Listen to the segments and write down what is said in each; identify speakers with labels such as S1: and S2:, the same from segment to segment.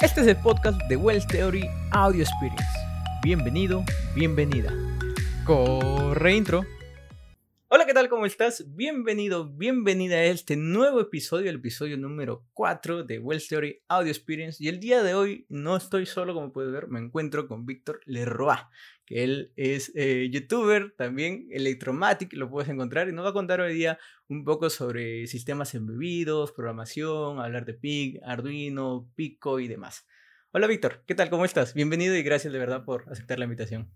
S1: Este es el podcast de Wells Theory Audio Experience. Bienvenido, bienvenida. Corre intro. Hola, ¿qué tal? ¿Cómo estás? Bienvenido, bienvenida a este nuevo episodio, el episodio número 4 de Wells Theory Audio Experience. Y el día de hoy no estoy solo, como puedes ver, me encuentro con Víctor Leroy, que él es eh, youtuber, también Electromatic, lo puedes encontrar, y nos va a contar hoy día un poco sobre sistemas embebidos, programación, hablar de PIC, Arduino, Pico y demás. Hola Víctor, ¿qué tal? ¿Cómo estás? Bienvenido y gracias de verdad por aceptar la invitación.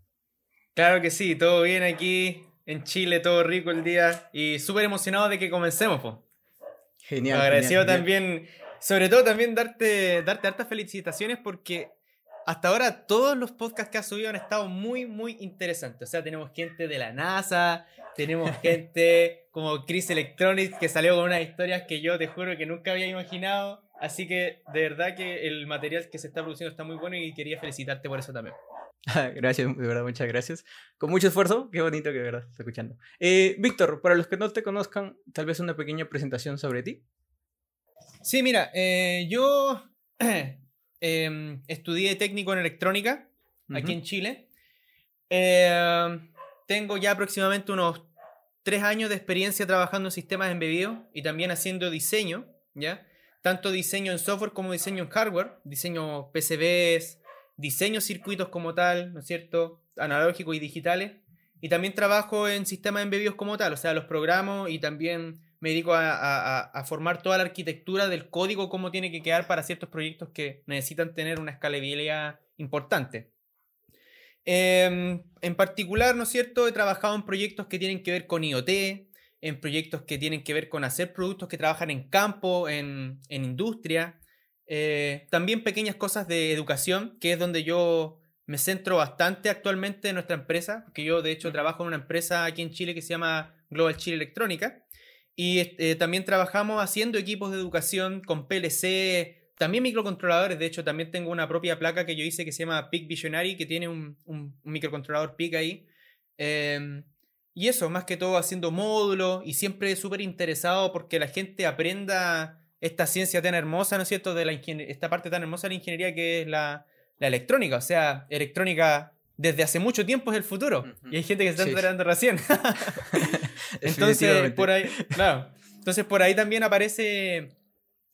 S2: Claro que sí, todo bien aquí, en Chile, todo rico el día y súper emocionado de que comencemos. Po.
S1: Genial.
S2: Agradecido
S1: genial,
S2: también, sobre todo también darte, darte hartas felicitaciones porque hasta ahora todos los podcasts que has subido han estado muy, muy interesantes. O sea, tenemos gente de la NASA, tenemos gente como Chris Electronics que salió con unas historias que yo te juro que nunca había imaginado. Así que de verdad que el material que se está produciendo está muy bueno y quería felicitarte por eso también.
S1: Gracias, de verdad, muchas gracias. Con mucho esfuerzo, qué bonito que de verdad está escuchando. Eh, Víctor, para los que no te conozcan, tal vez una pequeña presentación sobre ti.
S2: Sí, mira, eh, yo eh, estudié técnico en electrónica aquí en Chile. Eh, tengo ya aproximadamente unos tres años de experiencia trabajando en sistemas embebidos y también haciendo diseño, ¿ya? Tanto diseño en software como diseño en hardware, diseño PCBs, diseño circuitos como tal, ¿no es cierto? Analógicos y digitales. Y también trabajo en sistemas embebidos como tal, o sea, los programo y también me dedico a, a- a- a formar toda la arquitectura del código, cómo tiene que quedar para ciertos proyectos que necesitan tener una escalabilidad importante. Em, en particular, ¿no es cierto? He trabajado en proyectos que tienen que ver con IoT, en proyectos que tienen que ver con hacer productos que trabajan en campo, en, en industria. Eh, también pequeñas cosas de educación, que es donde yo me centro bastante actualmente en nuestra empresa, porque yo de hecho trabajo en una empresa aquí en Chile que se llama Global Chile Electrónica. Y eh, también trabajamos haciendo equipos de educación con PLC, también microcontroladores. De hecho, también tengo una propia placa que yo hice que se llama PIC Visionary, que tiene un, microcontrolador PIC ahí. Em, y eso, más que todo haciendo módulos y siempre súper interesado porque la gente aprenda esta ciencia tan hermosa, ¿no es cierto? De la esta parte tan hermosa de la ingeniería que es la, la electrónica. O sea, electrónica desde hace mucho tiempo es el futuro. Y hay gente que se está
S1: Sí.
S2: enterando recién. Entonces, por ahí, claro. Entonces, por ahí también aparece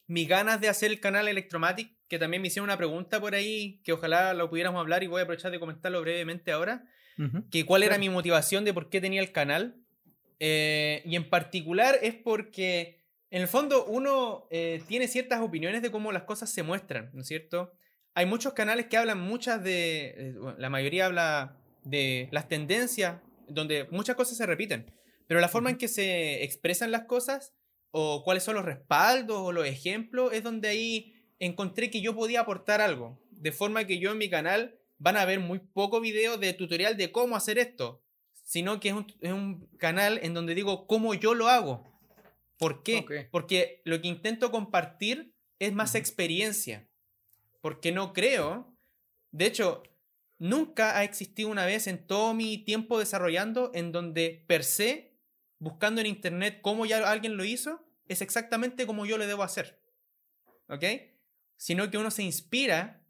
S2: mis ganas de hacer el canal Electromatic, que también me hicieron una pregunta por ahí, que ojalá lo pudiéramos hablar y voy a aprovechar de comentarlo brevemente ahora, que cuál era
S1: Claro.
S2: mi motivación de por qué tenía el canal. Eh, y en particular es porque, en el fondo, uno eh, tiene ciertas opiniones de cómo las cosas se muestran, ¿no es cierto? Hay muchos canales que hablan muchas de, eh, bueno, la mayoría habla de las tendencias, donde muchas cosas se repiten, pero la forma en que se expresan las cosas o cuáles son los respaldos o los ejemplos es donde ahí encontré que yo podía aportar algo, de forma que yo en mi canal van a ver muy poco video de tutorial de cómo hacer esto, sino que es un, es un canal en donde digo cómo yo lo hago. ¿Por qué?
S1: Ok.
S2: Porque lo que intento compartir es más experiencia. Porque no creo, de hecho, nunca ha existido una vez en todo mi tiempo desarrollando en donde per se, buscando en internet cómo ya alguien lo hizo, es exactamente como yo le debo hacer. ¿Ok? Sino que uno se inspira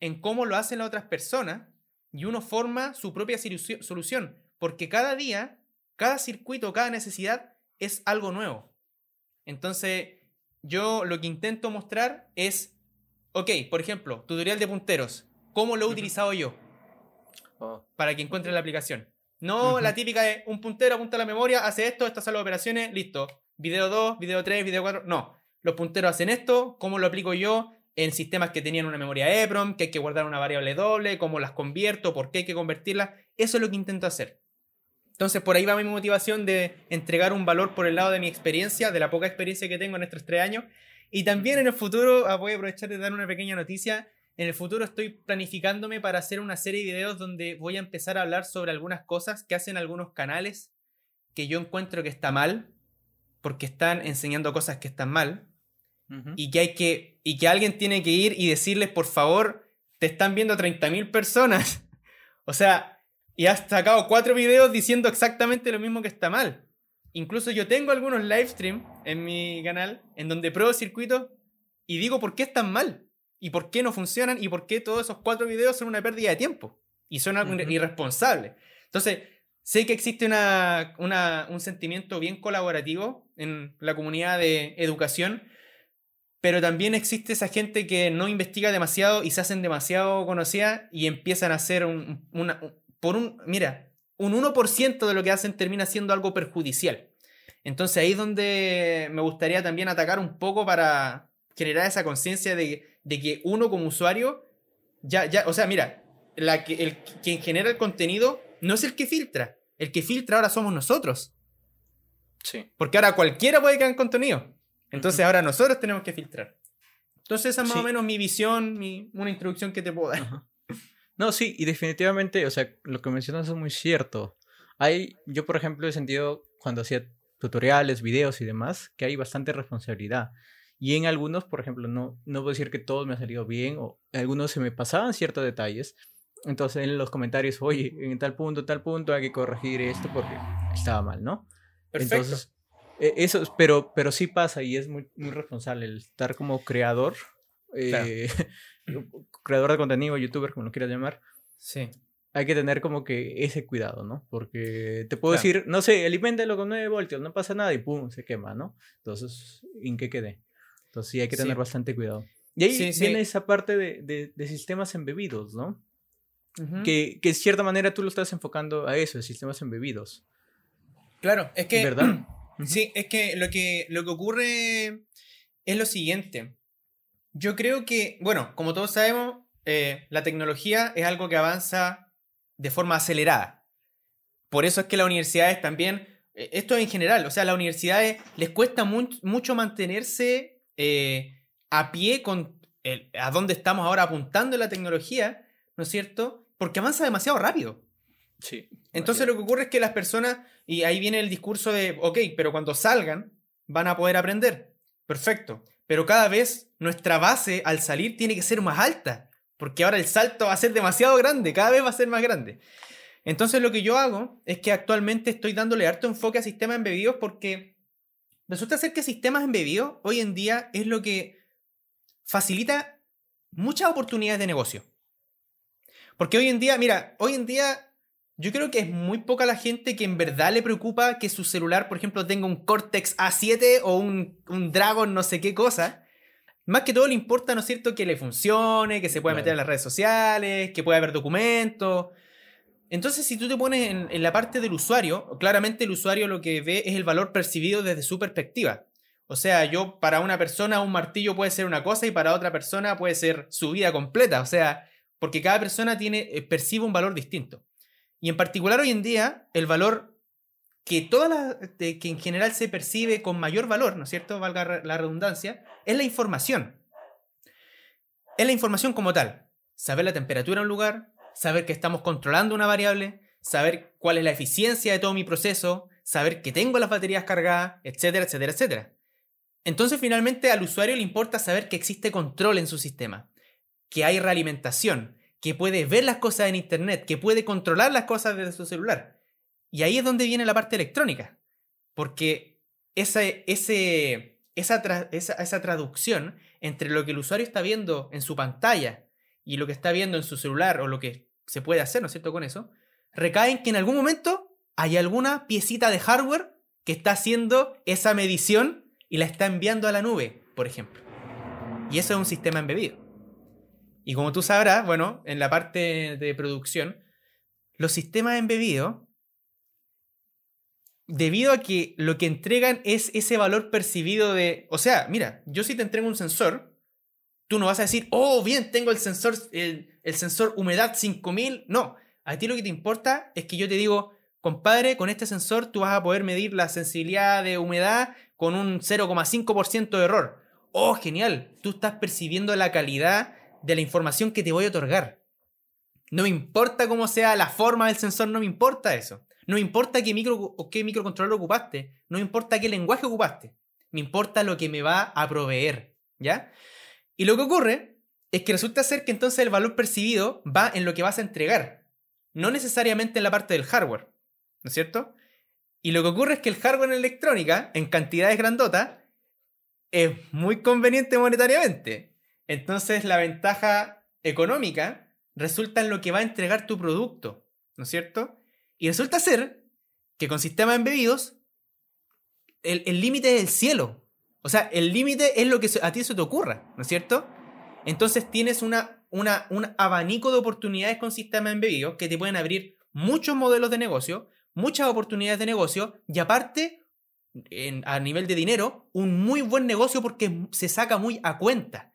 S2: en cómo lo hacen las otras personas y uno forma su propia solución. Porque cada día, cada circuito, cada necesidad es algo nuevo. Entonces, yo lo que intento mostrar es, ok, por ejemplo, tutorial de punteros. ¿Cómo lo he utilizado yo?
S1: Oh,
S2: para que encuentre la aplicación. No la típica de un puntero apunta a la memoria, hace esto, estas son las operaciones, listo. Video 2, video 3, video 4. No. Los punteros hacen esto, ¿cómo lo aplico yo? En sistemas que tenían una memoria EEPROM, que hay que guardar una variable doble, cómo las convierto, por qué hay que convertirlas. Eso es lo que intento hacer. Entonces, por ahí va mi motivación de entregar un valor por el lado de mi experiencia, de la poca experiencia que tengo en estos tres años. Y también en el futuro, ah, voy a aprovechar de dar una pequeña noticia. En el futuro estoy planificándome para hacer una serie de videos donde voy a empezar a hablar sobre algunas cosas que hacen algunos canales que yo encuentro que está mal, porque están enseñando cosas que están mal, y que hay que, y que alguien tiene que ir y decirles, por favor, te están viendo 30.000 personas. o sea, y has sacado cuatro videos diciendo exactamente lo mismo que está mal. Incluso yo tengo algunos live stream en mi canal en donde pruebo circuitos y digo por qué están mal. y por qué no funcionan y por qué todos esos cuatro videos son una pérdida de tiempo y son algo irresponsable. Entonces, sé que existe una, un sentimiento bien colaborativo en la comunidad de educación, pero también existe esa gente que no investiga demasiado y se hacen demasiado conocida y empiezan a hacer un, una, por un, mira, un 1% de lo que hacen termina siendo algo perjudicial. Entonces ahí es donde me gustaría también atacar un poco para generar esa conciencia de, que uno como usuario, ya, ya, o sea, mira, la que, el, quien genera el contenido no es el que filtra, el que filtra ahora somos nosotros.
S1: Sí.
S2: Porque ahora cualquiera puede crear contenido. Entonces ahora nosotros tenemos que filtrar. Entonces esa es más o menos mi visión, mi, una introducción que te puedo dar.
S1: No, sí, y definitivamente, o sea, lo que mencionas es muy cierto. Hay, yo por ejemplo he sentido cuando hacía tutoriales, videos y demás, que hay bastante responsabilidad. Y en algunos, por ejemplo, no, no puedo decir que todos me han salido bien, o algunos se me pasaban ciertos detalles. Entonces en los comentarios, oye, en tal punto, tal punto, hay que corregir esto porque estaba mal, ¿no?
S2: Perfecto. Entonces,
S1: e, eso, pero, pero sí pasa y es muy, muy responsable el estar como creador. Eh, creador de contenido, youtuber, como lo quieras llamar,
S2: sí.
S1: Hay que tener como que ese cuidado, ¿no? Porque te puedo decir, no sé, aliméntalo con 9 voltios, no pasa nada y pum, se quema, ¿no? Entonces, ¿en qué quede? Entonces sí hay que tener bastante cuidado. Y ahí viene esa parte de, de, sistemas embebidos, ¿no? que, que de cierta manera tú lo estás enfocando a eso, sistemas embebidos.
S2: Claro, es que...
S1: ¿Verdad?
S2: sí, es que lo que, lo que ocurre es lo siguiente. Yo creo que, bueno, como todos sabemos, eh, la tecnología es algo que avanza de forma acelerada. Por eso es que las universidades también, eh, esto en general, o sea, a las universidades les cuesta mucho mantenerse eh, a pie con a dónde estamos ahora apuntando en la tecnología, ¿no es cierto? Porque avanza demasiado rápido.
S1: Sí.
S2: Entonces lo que ocurre es que las personas, y ahí viene el discurso de, ok, pero cuando salgan van a poder aprender. Perfecto pero cada vez nuestra base al salir tiene que ser más alta, porque ahora el salto va a ser demasiado grande, cada vez va a ser más grande. Entonces lo que yo hago es que actualmente estoy dándole harto enfoque a sistemas embebidos porque resulta ser que sistemas embebidos hoy en día es lo que facilita muchas oportunidades de negocio. Porque hoy en día, mira, hoy en día yo creo que es muy poca la gente que en verdad le preocupa que su celular, por ejemplo, tenga un Cortex A7 o un, Dragon no sé qué cosa. Más que todo le importa, ¿no es cierto?, que le funcione, que se pueda meter en las redes sociales, que pueda haber documentos. Entonces, si tú te pones en, en, la parte del usuario, claramente el usuario lo que ve es el valor percibido desde su perspectiva. O sea, yo para una persona un martillo puede ser una cosa y para otra persona puede ser su vida completa. O sea, porque cada persona tiene, eh, percibe un valor distinto. Y en particular hoy en día, el valor que, que en general se percibe con mayor valor, ¿no es cierto? Valga la redundancia, es la información. Es la información como tal. Saber la temperatura de un lugar, saber que estamos controlando una variable, saber cuál es la eficiencia de todo mi proceso, saber que tengo las baterías cargadas, etcétera, etcétera, etcétera. Entonces finalmente al usuario le importa saber que existe control en su sistema, que hay realimentación, que puede ver las cosas en Internet, que puede controlar las cosas desde su celular. Y ahí es donde viene la parte electrónica, porque esa, ese, esa, esa, traducción entre lo que el usuario está viendo en su pantalla y lo que está viendo en su celular o lo que se puede hacer, ¿no es cierto?, con eso, recae en que en algún momento hay alguna piecita de hardware que está haciendo esa medición y la está enviando a la nube, por ejemplo. Y eso es un sistema embebido. Y como tú sabrás, bueno, en la parte de producción, los sistemas embebidos, debido a que lo que entregan es ese valor percibido de, o sea, mira, yo si te entrego un sensor, tú no vas a decir, oh, bien, tengo el sensor, el, sensor humedad 5000. No, a ti lo que te importa es que yo te digo, compadre, con este sensor tú vas a poder medir la sensibilidad de humedad con un 0,5% de error. Oh, genial, tú estás percibiendo la calidad de la información que te voy a otorgar. No me importa cómo sea la forma del sensor, no me importa eso. No importa qué, micro, qué microcontrolador ocupaste, no importa qué lenguaje ocupaste. Me importa lo que me va a proveer, ¿ya? Y lo que ocurre es que resulta ser que entonces el valor percibido va en lo que vas a entregar, no necesariamente en la parte del hardware, ¿no es cierto? Y lo que ocurre es que el hardware en electrónica, en cantidades grandotas, es muy conveniente monetariamente. Entonces la ventaja económica resulta en lo que va a entregar tu producto, ¿no es cierto? Y resulta ser que con sistemas embebidos, el límite es el cielo. O sea, el límite es lo que a ti se te ocurra, ¿no es cierto? Entonces tienes una, una, un abanico de oportunidades con sistemas embebidos que te pueden abrir muchos modelos de negocio, muchas oportunidades de negocio y aparte, a nivel de dinero, un muy buen negocio porque se saca muy a cuenta.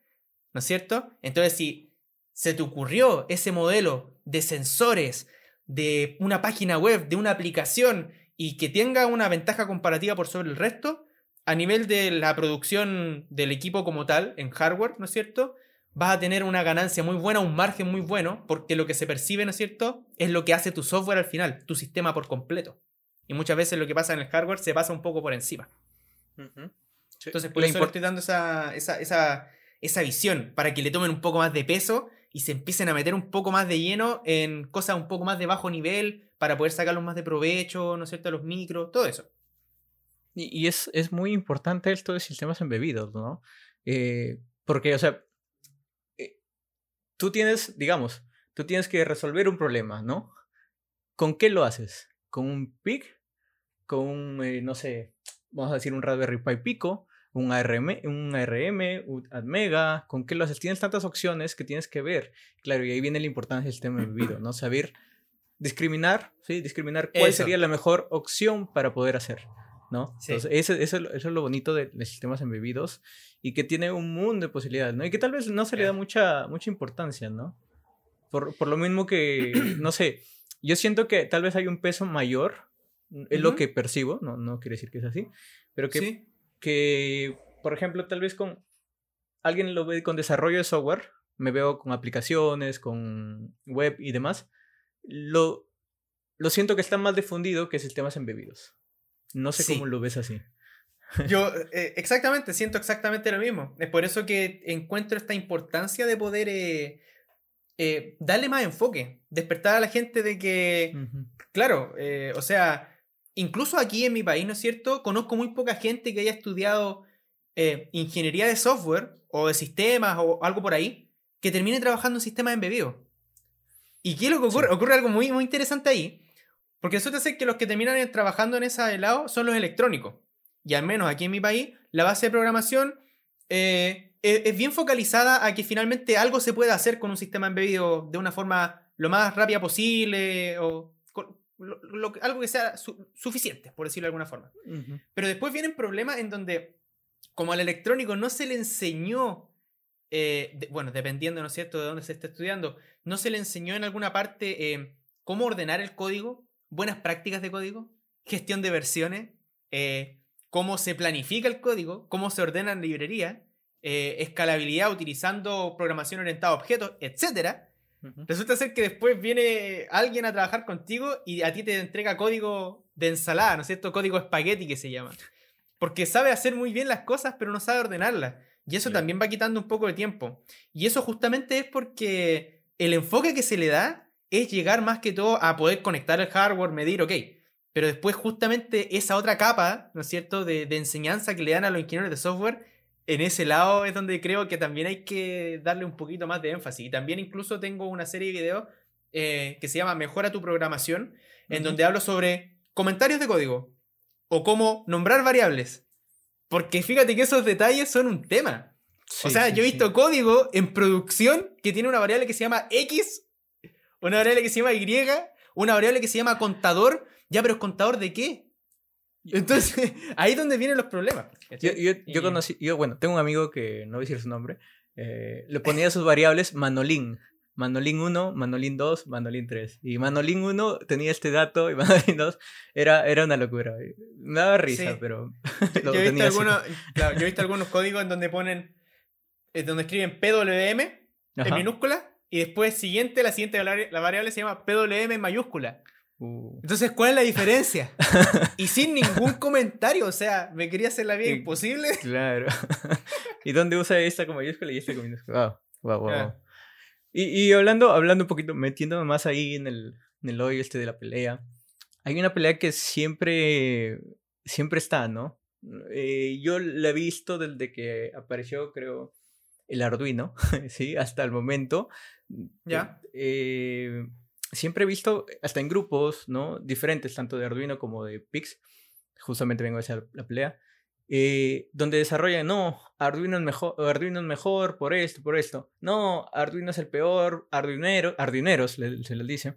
S2: ¿No es cierto? Entonces, si se te ocurrió ese modelo de sensores, de una página web, de una aplicación y que tenga una ventaja comparativa por sobre el resto, a nivel de la producción del equipo como tal, en hardware, ¿no es cierto? Vas a tener una ganancia muy buena, un margen muy bueno, porque lo que se percibe, ¿no es cierto? Es lo que hace tu software al final, tu sistema por completo. Y muchas veces lo que pasa en el hardware se pasa un poco por encima. Entonces, por eso le estoy dando esa, esa, esa, esa visión, para que le tomen un poco más de peso y se empiecen a meter un poco más de lleno en cosas un poco más de bajo nivel, para poder sacarlos más de provecho, ¿no es cierto? A los micros, todo eso.
S1: Y, es, es, muy importante esto de sistemas embebidos, ¿no? Eh, porque, o sea, eh, tú tienes, digamos, tú tienes que resolver un problema, ¿no? ¿Con qué lo haces? ¿Con un PIC? ¿Con un, eh, no sé, vamos a decir un Raspberry Pi Pico? Un ARM, un ARM, un AdMega, ¿con qué lo haces? Tienes tantas opciones que tienes que ver. Claro, y ahí viene la importancia del sistema embebido, ¿no? Saber discriminar, ¿sí? Discriminar cuál sería la mejor opción para poder hacer. ¿no? Entonces, eso, eso, es lo bonito de, sistemas embebidos y que tiene un mundo de posibilidades, ¿no? Y que tal vez no se le da mucha, mucha importancia, ¿no? Por, por lo mismo que, no sé, yo siento que tal vez hay un peso mayor, es lo que percibo, no, no quiere decir que es así, pero que, que, por ejemplo, tal vez con alguien lo ve con desarrollo de software, me veo con aplicaciones, con web y demás, lo, lo siento que está más difundido que sistemas embebidos. No sé cómo lo ves así.
S2: Yo, eh, exactamente, siento exactamente lo mismo. Es por eso que encuentro esta importancia de poder eh, eh, darle más enfoque, despertar a la gente de que, claro, o sea, incluso aquí en mi país, ¿no es cierto? Conozco muy poca gente que haya estudiado ingeniería de software o de sistemas o algo por ahí, que termine trabajando en sistemas embebidos. ¿Y qué es lo que ocurre? Ocurre algo muy, muy interesante ahí porque resulta ser que los que terminan trabajando en ese lado son los electrónicos. Y al menos aquí en mi país, la base de programación eh, es, bien focalizada a que finalmente algo se pueda hacer con un sistema embebido de una forma lo más rápida posible o algo que sea suficiente, por decirlo de alguna forma. Pero después vienen problemas en donde, como al electrónico no se le enseñó, eh, bueno, dependiendo, ¿no es cierto?, de dónde se esté estudiando, no se le enseñó en alguna parte eh, cómo ordenar el código, buenas prácticas de código, gestión de versiones, eh, cómo se planifica el código, cómo se ordena en librería, eh, escalabilidad utilizando programación orientada a objetos, Resulta ser que después viene alguien a trabajar contigo y a ti te entrega código de ensalada, ¿no es cierto? Código espagueti que se llama. Porque sabe hacer muy bien las cosas, pero no sabe ordenarlas. Y eso también va quitando un poco de tiempo. Y eso justamente es porque el enfoque que se le da es llegar más que todo a poder conectar el hardware, medir, ok. Pero después justamente esa otra capa, ¿no es cierto?, de, enseñanza que le dan a los ingenieros de software, en ese lado es donde creo que también hay que darle un poquito más de énfasis. Y también incluso tengo una serie de videos eh, que se llama Mejora tu programación, en donde hablo sobre comentarios de código o cómo nombrar variables. Porque fíjate que esos detalles son un tema. o sea, yo he visto código en producción que tiene una variable que se llama X una variable que se llama Y, una variable que se llama contador. Ya, pero ¿contador de qué? Entonces, ahí es donde vienen los problemas.
S1: Yo, yo, conocí, yo, bueno, tengo un amigo que no voy a decir su nombre, eh, le ponía sus variables Manolín. Manolín 1, Manolín 2, Manolín 3. Y Manolín 1 tenía este dato y Manolín 2 era, era una locura. Me daba risa, pero.
S2: yo, he visto algunos, yo, he visto algunos, códigos en donde ponen. Donde escriben PWM en minúscula y después siguiente, la siguiente la variable se llama PWM en mayúscula. Uh. Entonces, ¿cuál es la diferencia? y sin ningún comentario, o sea, me quería hacer la vida imposible.
S1: Claro. ¿Y dónde usa esta con mayúscula y esta con minúscula? Wow, wow, wow. Y, y, hablando, hablando un poquito, metiéndome más ahí en el, en el hoyo este de la pelea, hay una pelea que siempre, siempre está, ¿no? Eh, yo la he visto desde que apareció, creo, el Arduino, ¿sí? Hasta el momento.
S2: Ya.
S1: Eh, siempre he visto, hasta en grupos, ¿no? Diferentes, tanto de Arduino como de Pix. Justamente vengo a hacer la pelea. Eh, donde desarrollan, no, Arduino es mejor, Arduino es mejor por esto, por esto. No, Arduino es el peor, Arduinero, Arduineros se les dice.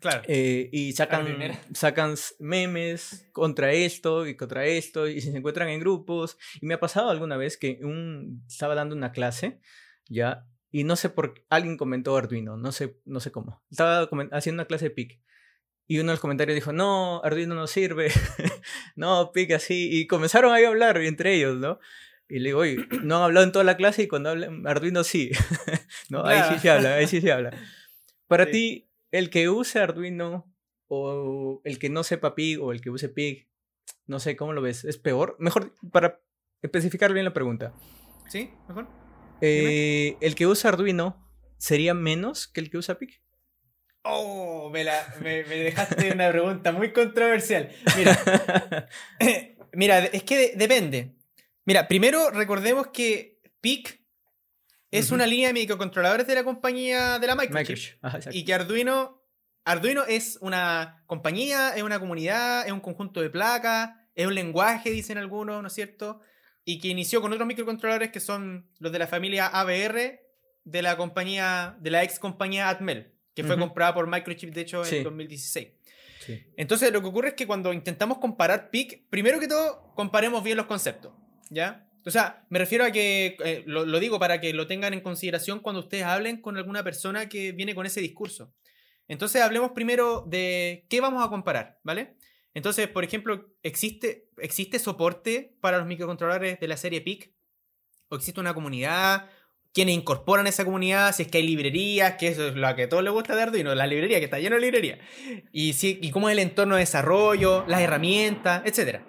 S2: Claro.
S1: Eh, y sacan, sacan memes contra esto y contra esto y se encuentran en grupos. Y me ha pasado alguna vez que un, estaba dando una clase, ya, y no sé por qué alguien comentó Arduino, no sé, no sé cómo. Estaba haciendo una clase de PIC. Y uno de los comentarios dijo, no, Arduino no sirve, no, PIC así. Y comenzaron ahí a hablar entre ellos, ¿no? Y le digo, oye, no han hablado en toda la clase y cuando hablan Arduino sí. no, ahí sí se habla, ahí sí se habla. Para ti, el que use Arduino o el que no sepa PIG o el que use PIG, no sé cómo lo ves, ¿es peor? Mejor, para especificar bien la pregunta.
S2: Sí, mejor.
S1: Eh, ¿El que usa Arduino sería menos que el que usa PIG?
S2: Oh, me, dejaste una pregunta muy controversial. Mira, mira es que depende. Mira, primero recordemos que PIC es una línea de microcontroladores de la compañía de la Microchip. y que Arduino, Arduino es una compañía, es una comunidad, es un conjunto de placas, es un lenguaje, dicen algunos, ¿no es cierto? Y que inició con otros microcontroladores que son los de la familia ABR de la compañía, de la ex compañía Atmel, que fue comprada por Microchip, de hecho, en 2016. Entonces, lo que ocurre es que cuando intentamos comparar PIC, primero que todo, comparemos bien los conceptos, ¿ya? O sea, me refiero a que, eh, lo, digo para que lo tengan en consideración cuando ustedes hablen con alguna persona que viene con ese discurso. Entonces, hablemos primero de qué vamos a comparar, ¿vale? Entonces, por ejemplo, ¿existe, ¿existe soporte para los microcontroladores de la serie PIC? ¿O existe una comunidad? ¿Quiénes incorporan esa comunidad? Si es que hay librerías, que eso es lo que a todos les gusta de Arduino, la librería, que está lleno de librerías. Y, si, y cómo es el entorno de desarrollo, las herramientas, etc.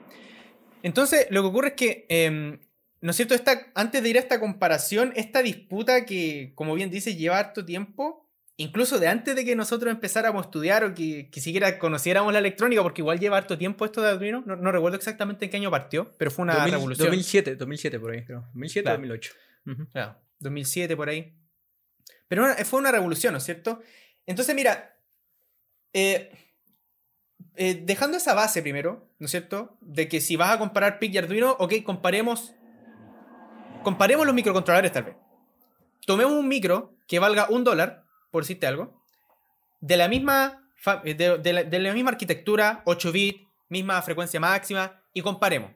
S2: Entonces, lo que ocurre es que em, ¿No es cierto? Esta, antes de ir a esta comparación, esta disputa que, como bien dice, lleva harto tiempo, incluso de antes de que nosotros empezáramos a estudiar o que, siquiera conociéramos la electrónica, porque igual lleva harto tiempo esto de Arduino, no, recuerdo exactamente en qué año partió, pero fue una revolución.
S1: 2007, 2007 por ahí, creo. 2007 2008.
S2: Claro, 2007 por ahí. Pero fue una revolución, ¿no es cierto? Entonces, mira, eh, eh, dejando esa base primero, ¿no es cierto? De que si vas a comparar PIC y Arduino, ok, comparemos Comparemos los microcontroladores tal vez. Tomemos un micro que valga un dólar, por decirte algo, de la misma, eh, de, la, misma arquitectura, 8 bits, misma frecuencia máxima, y comparemos.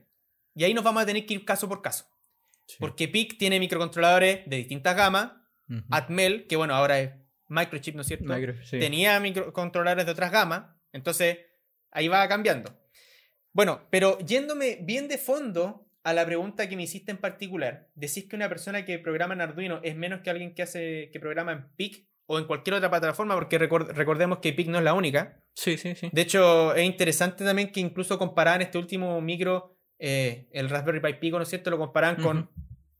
S2: Y ahí nos vamos a tener que ir caso por caso. Porque PIC tiene microcontroladores de distintas gamas. Atmel, que bueno, ahora es Microchip, ¿no es cierto? Tenía microcontroladores de otras gamas. Entonces, ahí va cambiando. Bueno, pero yéndome bien de fondo a la pregunta que me hiciste en particular, decís que una persona que programa en Arduino es menos que alguien que hace que programa en PIC o en cualquier otra plataforma, porque recordemos que PIC no es la única.
S1: Sí, sí, sí.
S2: De hecho, es interesante también que incluso comparaban este último micro, eh, el Raspberry Pi Pico, ¿no es cierto? Lo comparan con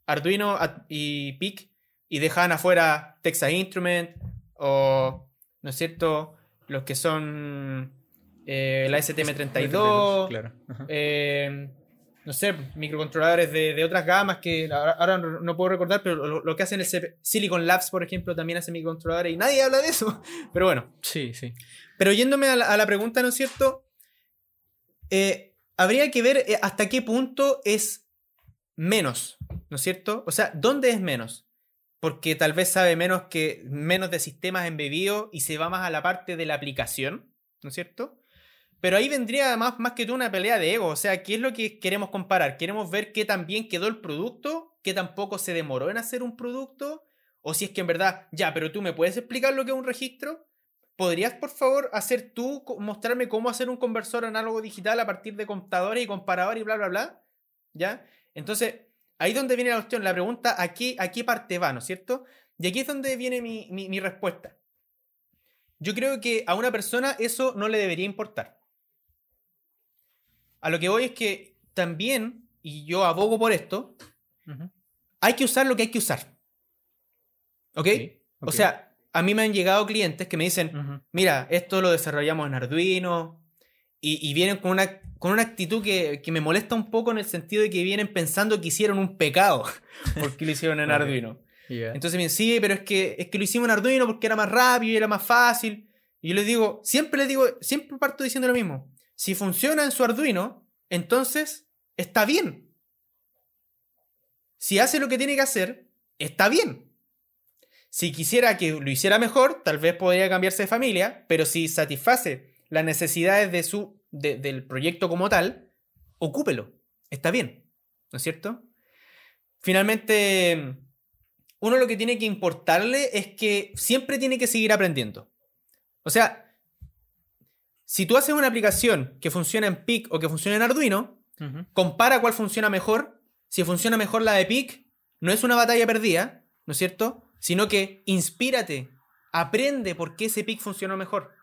S2: Arduino y PIC y dejaban afuera Texas Instrument o, ¿no es cierto? Los que son eh, la STM32,
S1: claro
S2: no sé, microcontroladores de, otras gamas que ahora no, puedo recordar, pero lo, que hacen es Silicon Labs, por ejemplo, también hace microcontroladores y nadie habla de eso. Pero bueno.
S1: Sí, sí.
S2: Pero yéndome a la, pregunta, ¿no es cierto? Eh, habría que ver eh, hasta qué punto es menos, ¿no es cierto? O sea, ¿dónde es menos? Porque tal vez sabe menos que menos de sistemas embebidos y se va más a la parte de la aplicación, ¿no es cierto? Pero ahí vendría más, más que tú una pelea de ego. O sea, ¿qué es lo que queremos comparar? ¿Queremos ver qué tan bien quedó el producto? ¿Qué tampoco se demoró en hacer un producto? O si es que en verdad, ya, pero tú me puedes explicar lo que es un registro? ¿Podrías, por favor, hacer tú, mostrarme cómo hacer un conversor análogo digital a partir de computadores y comparadores y bla, bla, bla? ¿Ya? Entonces, ahí es donde viene la cuestión, la pregunta, ¿a qué, a qué parte va, ¿no es cierto? Y aquí es donde viene mi, mi respuesta. Yo creo que a una persona eso no le debería importar. A lo que voy es que también, y yo abogo por esto, hay que usar lo que hay que usar. ¿Ok? O sea, a mí me han llegado clientes que me dicen, mira, esto lo desarrollamos en Arduino, y, vienen con una, con una actitud que, me molesta un poco en el sentido de que vienen pensando que hicieron un pecado porque lo hicieron en Arduino. Entonces me dicen, sí, pero es que, es que lo hicimos en Arduino porque era más rápido y era más fácil. Y yo les digo, siempre les digo, siempre parto diciendo lo mismo. Si funciona en su Arduino, entonces está bien. Si hace lo que tiene que hacer, está bien. Si quisiera que lo hiciera mejor, tal vez podría cambiarse de familia, pero si satisface las necesidades de su, del proyecto como tal, ocúpelo. Está bien. ¿No es cierto? Finalmente, uno lo que tiene que importarle es que siempre tiene que seguir aprendiendo. O sea, si tú haces una aplicación que funciona en PIC o que funciona en Arduino, compara cuál funciona mejor. Si funciona mejor la de PIC, no es una batalla perdida, ¿no es cierto? Sino que inspírate, aprende por qué ese PIC funcionó mejor.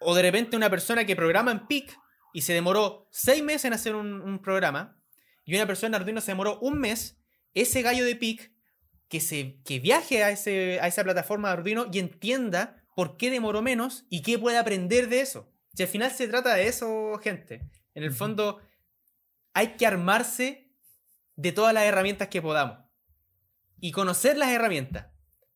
S2: O de repente una persona que programa en PIC y se demoró seis meses en hacer un, programa, y una persona en Arduino se demoró un mes, ese gallo de PIC que, se, que viaje a, ese, a esa plataforma de Arduino y entienda por qué demoró menos y qué puede aprender de eso. Si al final se trata de eso, gente. En el fondo, hay que armarse de todas las herramientas que podamos. Y conocer las herramientas.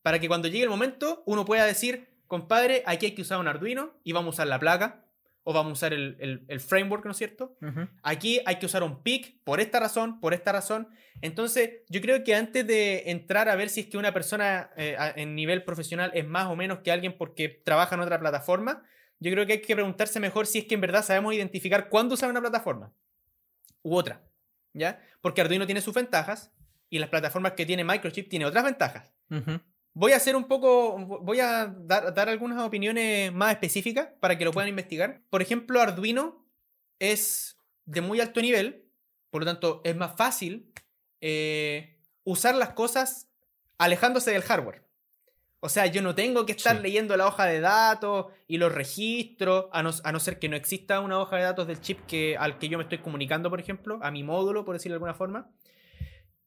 S2: Para que cuando llegue el momento, uno pueda decir, compadre, aquí hay que usar un Arduino y vamos a usar la placa o vamos a usar el, framework, ¿no es cierto? Aquí hay que usar un PIC por esta razón, por esta razón. Entonces, yo creo que antes de entrar a ver si es que una persona eh, en nivel profesional es más o menos que alguien porque trabaja en otra plataforma, yo creo que hay que preguntarse mejor si es que en verdad sabemos identificar cuándo usar una plataforma u otra, ¿ya? Porque Arduino tiene sus ventajas y las plataformas que tiene Microchip tienen otras ventajas. Voy a hacer un poco, voy a dar, algunas opiniones más específicas para que lo puedan investigar. Por ejemplo, Arduino es de muy alto nivel, por lo tanto es más fácil eh, usar las cosas alejándose del hardware. O sea, yo no tengo que estar leyendo la hoja de datos y los registros, a no, a no, ser que no exista una hoja de datos del chip que, al que yo me estoy comunicando, por ejemplo, a mi módulo, por decirlo de alguna forma.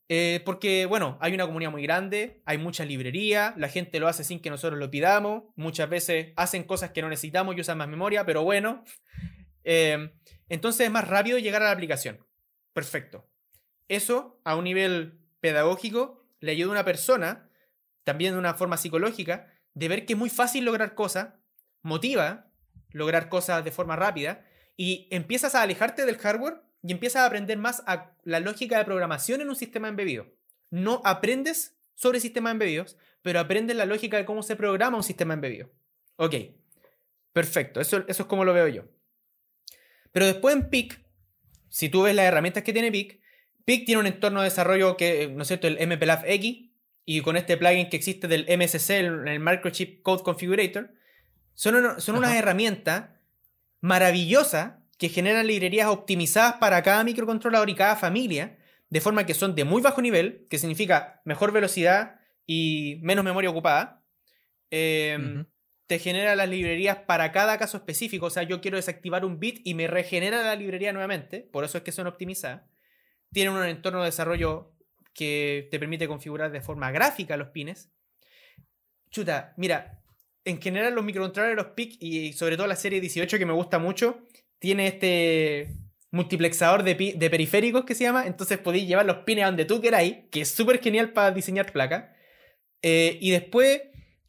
S2: Eh, porque, bueno, hay una comunidad muy grande, hay mucha librería, la gente lo hace sin que nosotros lo pidamos, muchas veces hacen cosas que no necesitamos y usan más memoria, pero bueno. Eh, entonces es más rápido llegar a la aplicación. Perfecto. Eso, a un nivel pedagógico, le ayuda a una persona, también de una forma psicológica, de ver que es muy fácil lograr cosas, motiva lograr cosas de forma rápida, y empiezas a alejarte del hardware y empiezas a aprender más a la lógica de programación en un sistema embebido. No aprendes sobre sistemas embebidos, pero aprendes la lógica de cómo se programa un sistema embebido. Ok, perfecto, eso, eso es como lo veo yo. Pero después en PIC, si tú ves las herramientas que tiene PIC, PIC tiene un entorno de desarrollo que, ¿no es cierto?, el MPLAB X, y con este plugin que existe del MSC, el, Microchip Code Configurator, son, son unas herramientas maravillosas que generan librerías optimizadas para cada microcontrolador y cada familia, de forma que son de muy bajo nivel, que significa mejor velocidad y menos memoria ocupada. Em, te genera las librerías para cada caso específico. O sea, yo quiero desactivar un bit y me regenera la librería nuevamente. Por eso es que son optimizadas. Tienen un entorno de desarrollo que te permite configurar de forma gráfica los pines. Chuta, mira, en general los microcontroladores, los PIC y sobre todo la serie 18 que me gusta mucho, tiene este multiplexador de, periféricos que se llama, entonces podéis llevar los pines a donde tú queráis, que es súper genial para diseñar placas. Eh, y después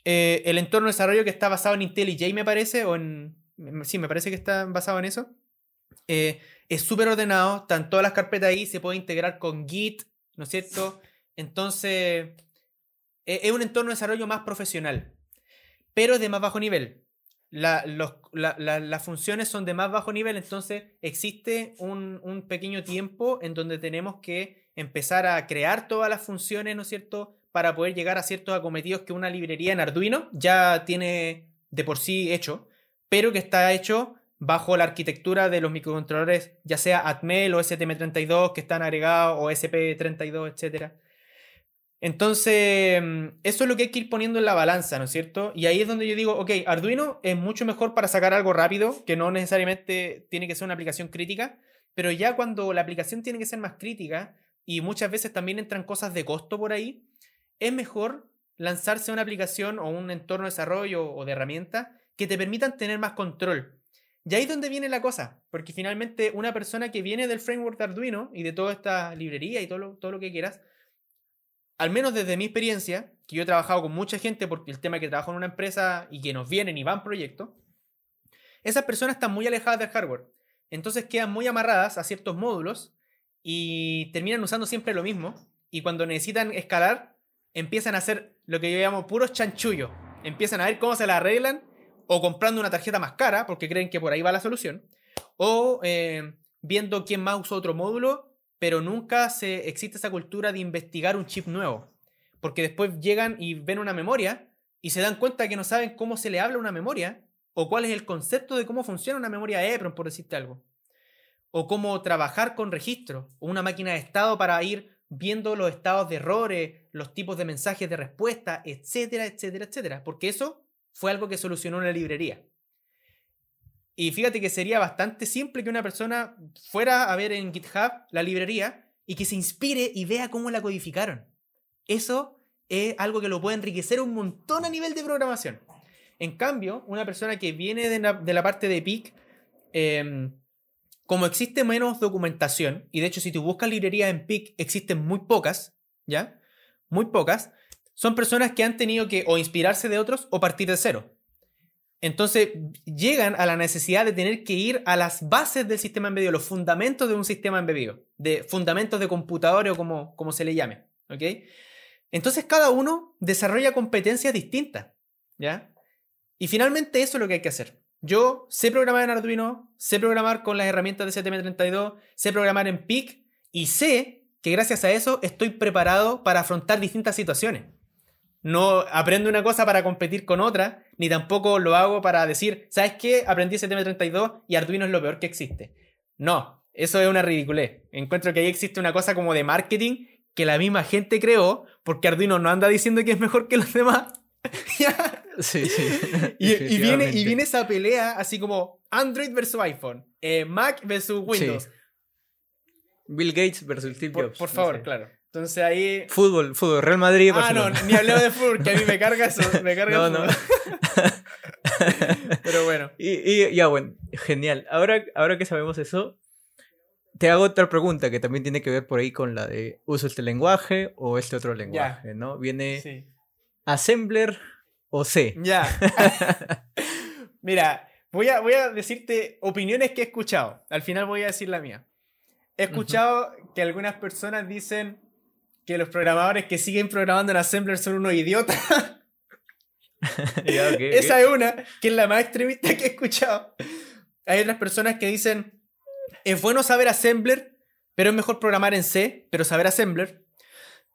S2: eh, el entorno de desarrollo que está basado en IntelliJ, me parece, o en... Sí, me parece que está basado en eso. Eh, es súper ordenado, están todas las carpetas ahí, se puede integrar con Git, ¿no es cierto? Entonces, es un entorno de desarrollo más profesional, pero de más bajo nivel las funciones son de más bajo nivel, entonces existe un, pequeño tiempo en donde tenemos que empezar a crear todas las funciones, ¿no es cierto?, para poder llegar a ciertos acometidos que una librería en Arduino ya tiene de por sí hecho, pero que está hecho bajo la arquitectura de los microcontroladores, ya sea Atmel o STM32 que están agregados o SP32, etcétera. Entonces, mm, eso es lo que hay que ir poniendo en la balanza, ¿no es cierto? Y ahí es donde yo digo, ok, Arduino es mucho mejor para sacar algo rápido, que no necesariamente tiene que ser una aplicación crítica, pero ya cuando la aplicación tiene que ser más crítica y muchas veces también entran cosas de costo por ahí, es mejor lanzarse una aplicación o un entorno de desarrollo o de herramientas que te permitan tener más control. Y ahí es donde viene la cosa, porque finalmente una persona que viene del framework de Arduino y de toda esta librería y todo todo lo que quieras, al menos desde mi experiencia, que yo he trabajado con mucha gente porque el tema es que trabajo en una empresa y que nos vienen y van proyectos, esas personas están muy alejadas del hardware. Entonces quedan muy amarradas a ciertos módulos y terminan usando siempre lo mismo. Y cuando necesitan escalar, empiezan a hacer lo que yo llamo puros chanchullos. Empiezan a ver cómo se la arreglan o comprando una tarjeta más cara porque creen que por ahí va la solución. O eh, viendo quién más usa otro módulo, pero nunca se, existe esa cultura de investigar un chip nuevo. Porque después llegan y ven una memoria y se dan cuenta que no saben cómo se le habla una memoria o cuál es el concepto de cómo funciona una memoria EPROM, por decirte algo. O cómo trabajar con registro, o una máquina de estado para ir viendo los estados de errores, los tipos de mensajes de respuesta, etcétera, etcétera, etcétera. Porque eso fue algo que solucionó una librería. Y fíjate que sería bastante simple que una persona fuera a ver en GitHub la librería y que se inspire y vea cómo la codificaron. Eso es algo que lo puede enriquecer un montón a nivel de programación. En cambio, una persona que viene de la, parte de PIC, em, como existe menos documentación, y de hecho si tú buscas librerías en PIC existen muy pocas, ¿ya? Muy pocas, son personas que han tenido que o inspirarse de otros o partir de cero. Entonces llegan a la necesidad de tener que ir a las bases del sistema embebido, los fundamentos de un sistema embebido, de fundamentos de computadores o como, como se le llame. ¿ok? Entonces cada uno desarrolla competencias distintas. ¿ya? Y finalmente eso es lo que hay que hacer. Yo sé programar en Arduino, sé programar con las herramientas de STM32, sé programar en PIC y sé que gracias a eso estoy preparado para afrontar distintas situaciones. No aprendo una cosa para competir con otra, ni tampoco lo hago para decir, ¿sabes qué? Aprendí STM32 y Arduino es lo peor que existe. No, eso es una ridiculez. Encuentro que ahí existe una cosa como de marketing que la misma gente creó, porque Arduino no anda diciendo que es mejor que los demás.
S1: sí, sí.
S2: Y, viene, y viene esa pelea así como Android versus iPhone, eh, Mac versus Windows.
S1: Bill Gates versus Steve Jobs.
S2: Por, favor, claro. Entonces ahí.
S1: Fútbol, fútbol, Real Madrid.
S2: Ah, no, ni hablé de fútbol, que a mí me carga eso. Me carga no, no. Pero bueno.
S1: Y, ya, bueno, genial. Ahora, ahora que sabemos eso, te hago otra pregunta que también tiene que ver por ahí con la de uso este lenguaje o este otro lenguaje, ¿no? Viene Assembler o C.
S2: Ya. Mira, voy a, voy a decirte opiniones que he escuchado. Al final voy a decir la mía. He escuchado que algunas personas dicen que los programadores que siguen programando en Assembler son unos idiotas. Esa es una, que es la más extremista que he escuchado. Hay otras personas que dicen, es bueno saber Assembler, pero es mejor programar en C, pero saber Assembler.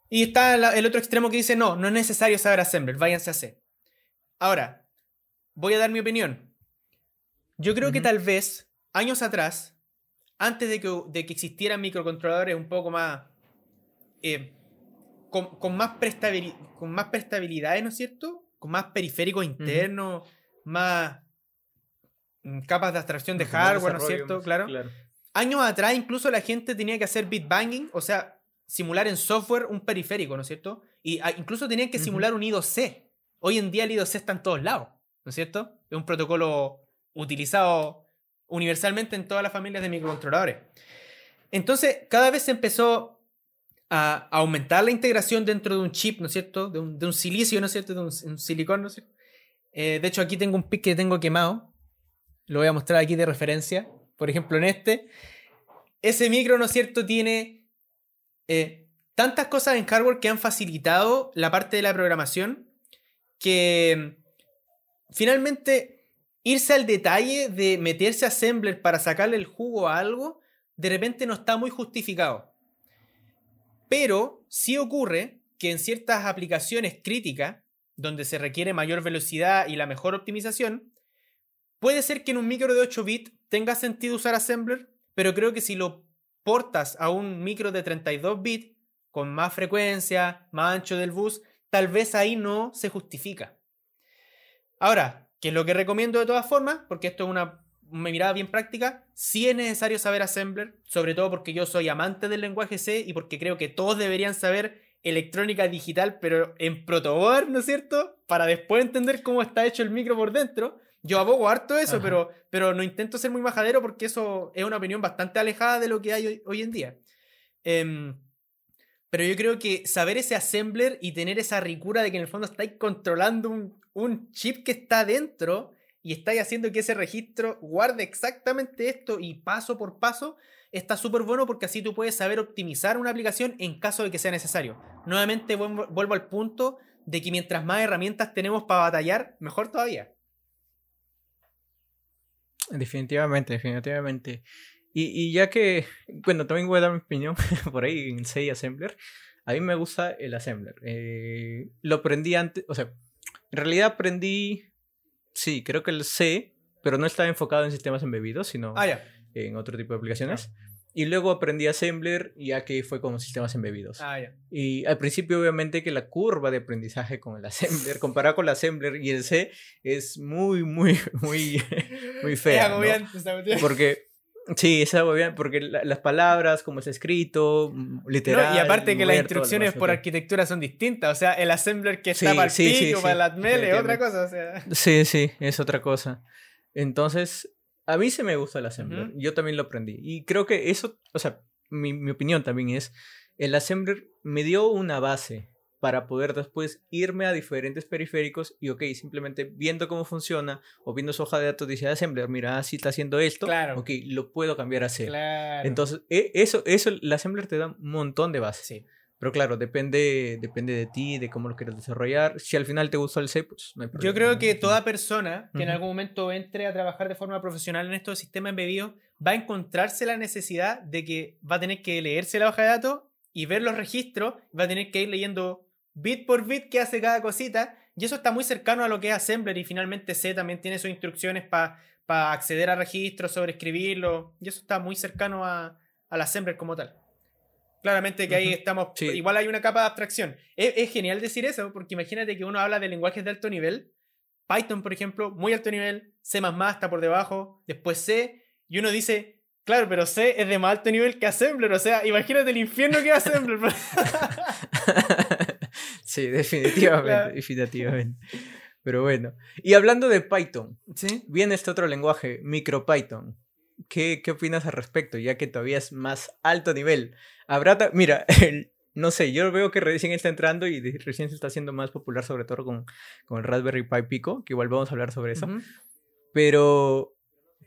S2: Y está el otro extremo que dice, no, no es necesario saber Assembler, váyanse a C. Ahora, voy a dar mi opinión. Yo creo que tal vez, años atrás, antes de que, de que existieran microcontroladores un poco más eh, con, más con más prestabilidades, ¿no es cierto? Con más periféricos internos, más mm, capas de abstracción de hardware, ¿no es cierto? Claro. Años atrás incluso la gente tenía que hacer bit banging, o sea, simular en software un periférico, ¿no es cierto? Y ah, incluso tenían que simular un I2C. Hoy en día el I2C está en todos lados, ¿no es cierto? Es un protocolo utilizado universalmente en todas las familias de microcontroladores. Entonces, cada vez se empezó a aumentar la integración dentro de un chip, ¿no es cierto? De un, silicio, ¿no es cierto? De un, silicón, ¿no es cierto? Eh, de hecho, aquí tengo un pic que tengo quemado. Lo voy a mostrar aquí de referencia. Por ejemplo, en este. Ese micro, ¿no es cierto? Tiene eh, tantas cosas en hardware que han facilitado la parte de la programación que finalmente irse al detalle de meterse a Assembler para sacarle el jugo a algo, de repente no está muy justificado. Pero sí ocurre que en ciertas aplicaciones críticas, donde se requiere mayor velocidad y la mejor optimización, puede ser que en un micro de 8 bits tenga sentido usar Assembler, pero creo que si lo portas a un micro de 32 bits, con más frecuencia, más ancho del bus, tal vez ahí no se justifica. Ahora, ¿qué es lo que recomiendo de todas formas? Porque esto es una una mirada bien práctica, sí es necesario saber Assembler, sobre todo porque yo soy amante del lenguaje C y porque creo que todos deberían saber electrónica digital, pero en protoboard, ¿no es cierto? Para después entender cómo está hecho el micro por dentro. Yo abogo harto eso, pero, pero no intento ser muy majadero porque eso es una opinión bastante alejada de lo que hay hoy, en día. Em, Pero yo creo que saber ese assembler y tener esa ricura de que en el fondo estáis controlando un, un chip que está dentro y estáis haciendo que ese registro guarde exactamente esto y paso por paso, está súper bueno porque así tú puedes saber optimizar una aplicación en caso de que sea necesario. Nuevamente vuelvo al punto de que mientras más herramientas tenemos para batallar, mejor todavía.
S1: Definitivamente, definitivamente. Y, ya que, bueno, también voy a dar mi opinión por ahí en C Assembler. A mí me gusta el Assembler. Eh, lo aprendí antes, o sea, en realidad aprendí, sí, creo que el C, pero no estaba enfocado en sistemas embebidos, sino
S2: ah,
S1: en otro tipo de aplicaciones. Y luego aprendí Assembler, ya que fue como sistemas embebidos.
S2: Ah, ya.
S1: Y al principio, obviamente, que la curva de aprendizaje con el Assembler, comparado con el Assembler y el C, es muy, muy, muy, muy fea. ¿no? Porque Sí, es algo bien, porque las palabras, como es escrito, literal.
S2: y aparte que las instrucciones por arquitectura son distintas. O sea, el assembler que está para el sí, para el admel es otra cosa. O sea.
S1: Sí, sí, es otra cosa. Entonces, a mí se me gusta el assembler. Yo también lo aprendí. Y creo que eso, o sea, mi, mi opinión también es, el assembler me dio una base para poder después irme a diferentes periféricos y, ok, simplemente viendo cómo funciona o viendo su hoja de datos, dice Assembler, mira, así está haciendo esto,
S2: claro.
S1: ok, lo puedo cambiar a C.
S2: Claro.
S1: Entonces, e, eso, eso, el Assembler te da un montón de bases.
S2: Sí.
S1: Pero claro, depende, depende de ti, de cómo lo quieres desarrollar. Si al final te gustó el C, pues no hay problema.
S2: Yo creo que toda persona que en algún momento entre a trabajar de forma profesional en estos sistemas embebidos va a encontrarse la necesidad de que va a tener que leerse la hoja de datos y ver los registros, va a tener que ir leyendo bit por bit que hace cada cosita. Y eso está muy cercano a lo que es Assembler y finalmente C también tiene sus instrucciones para acceder a registros, sobreescribirlo. Y eso está muy cercano a, al Assembler como tal. Claramente que ahí estamos, igual hay una capa de abstracción. Es, genial decir eso, porque imagínate que uno habla de lenguajes de alto nivel. Python, por ejemplo, muy alto nivel. C está por debajo. Después C. Y uno dice, claro, pero C es de más alto nivel que Assembler. O sea, imagínate el infierno que es Assembler.
S1: Sí, definitivamente, definitivamente. Pero bueno. Y hablando de Python,
S2: ¿Sí?
S1: viene este otro lenguaje, MicroPython. ¿Qué, ¿Qué opinas al respecto? Ya que todavía es más alto nivel. Habrá. Mira, no sé, yo veo que recién está entrando y recién se está haciendo más popular, sobre todo con, con el Raspberry Pi Pico, que igual vamos a hablar sobre eso. Pero.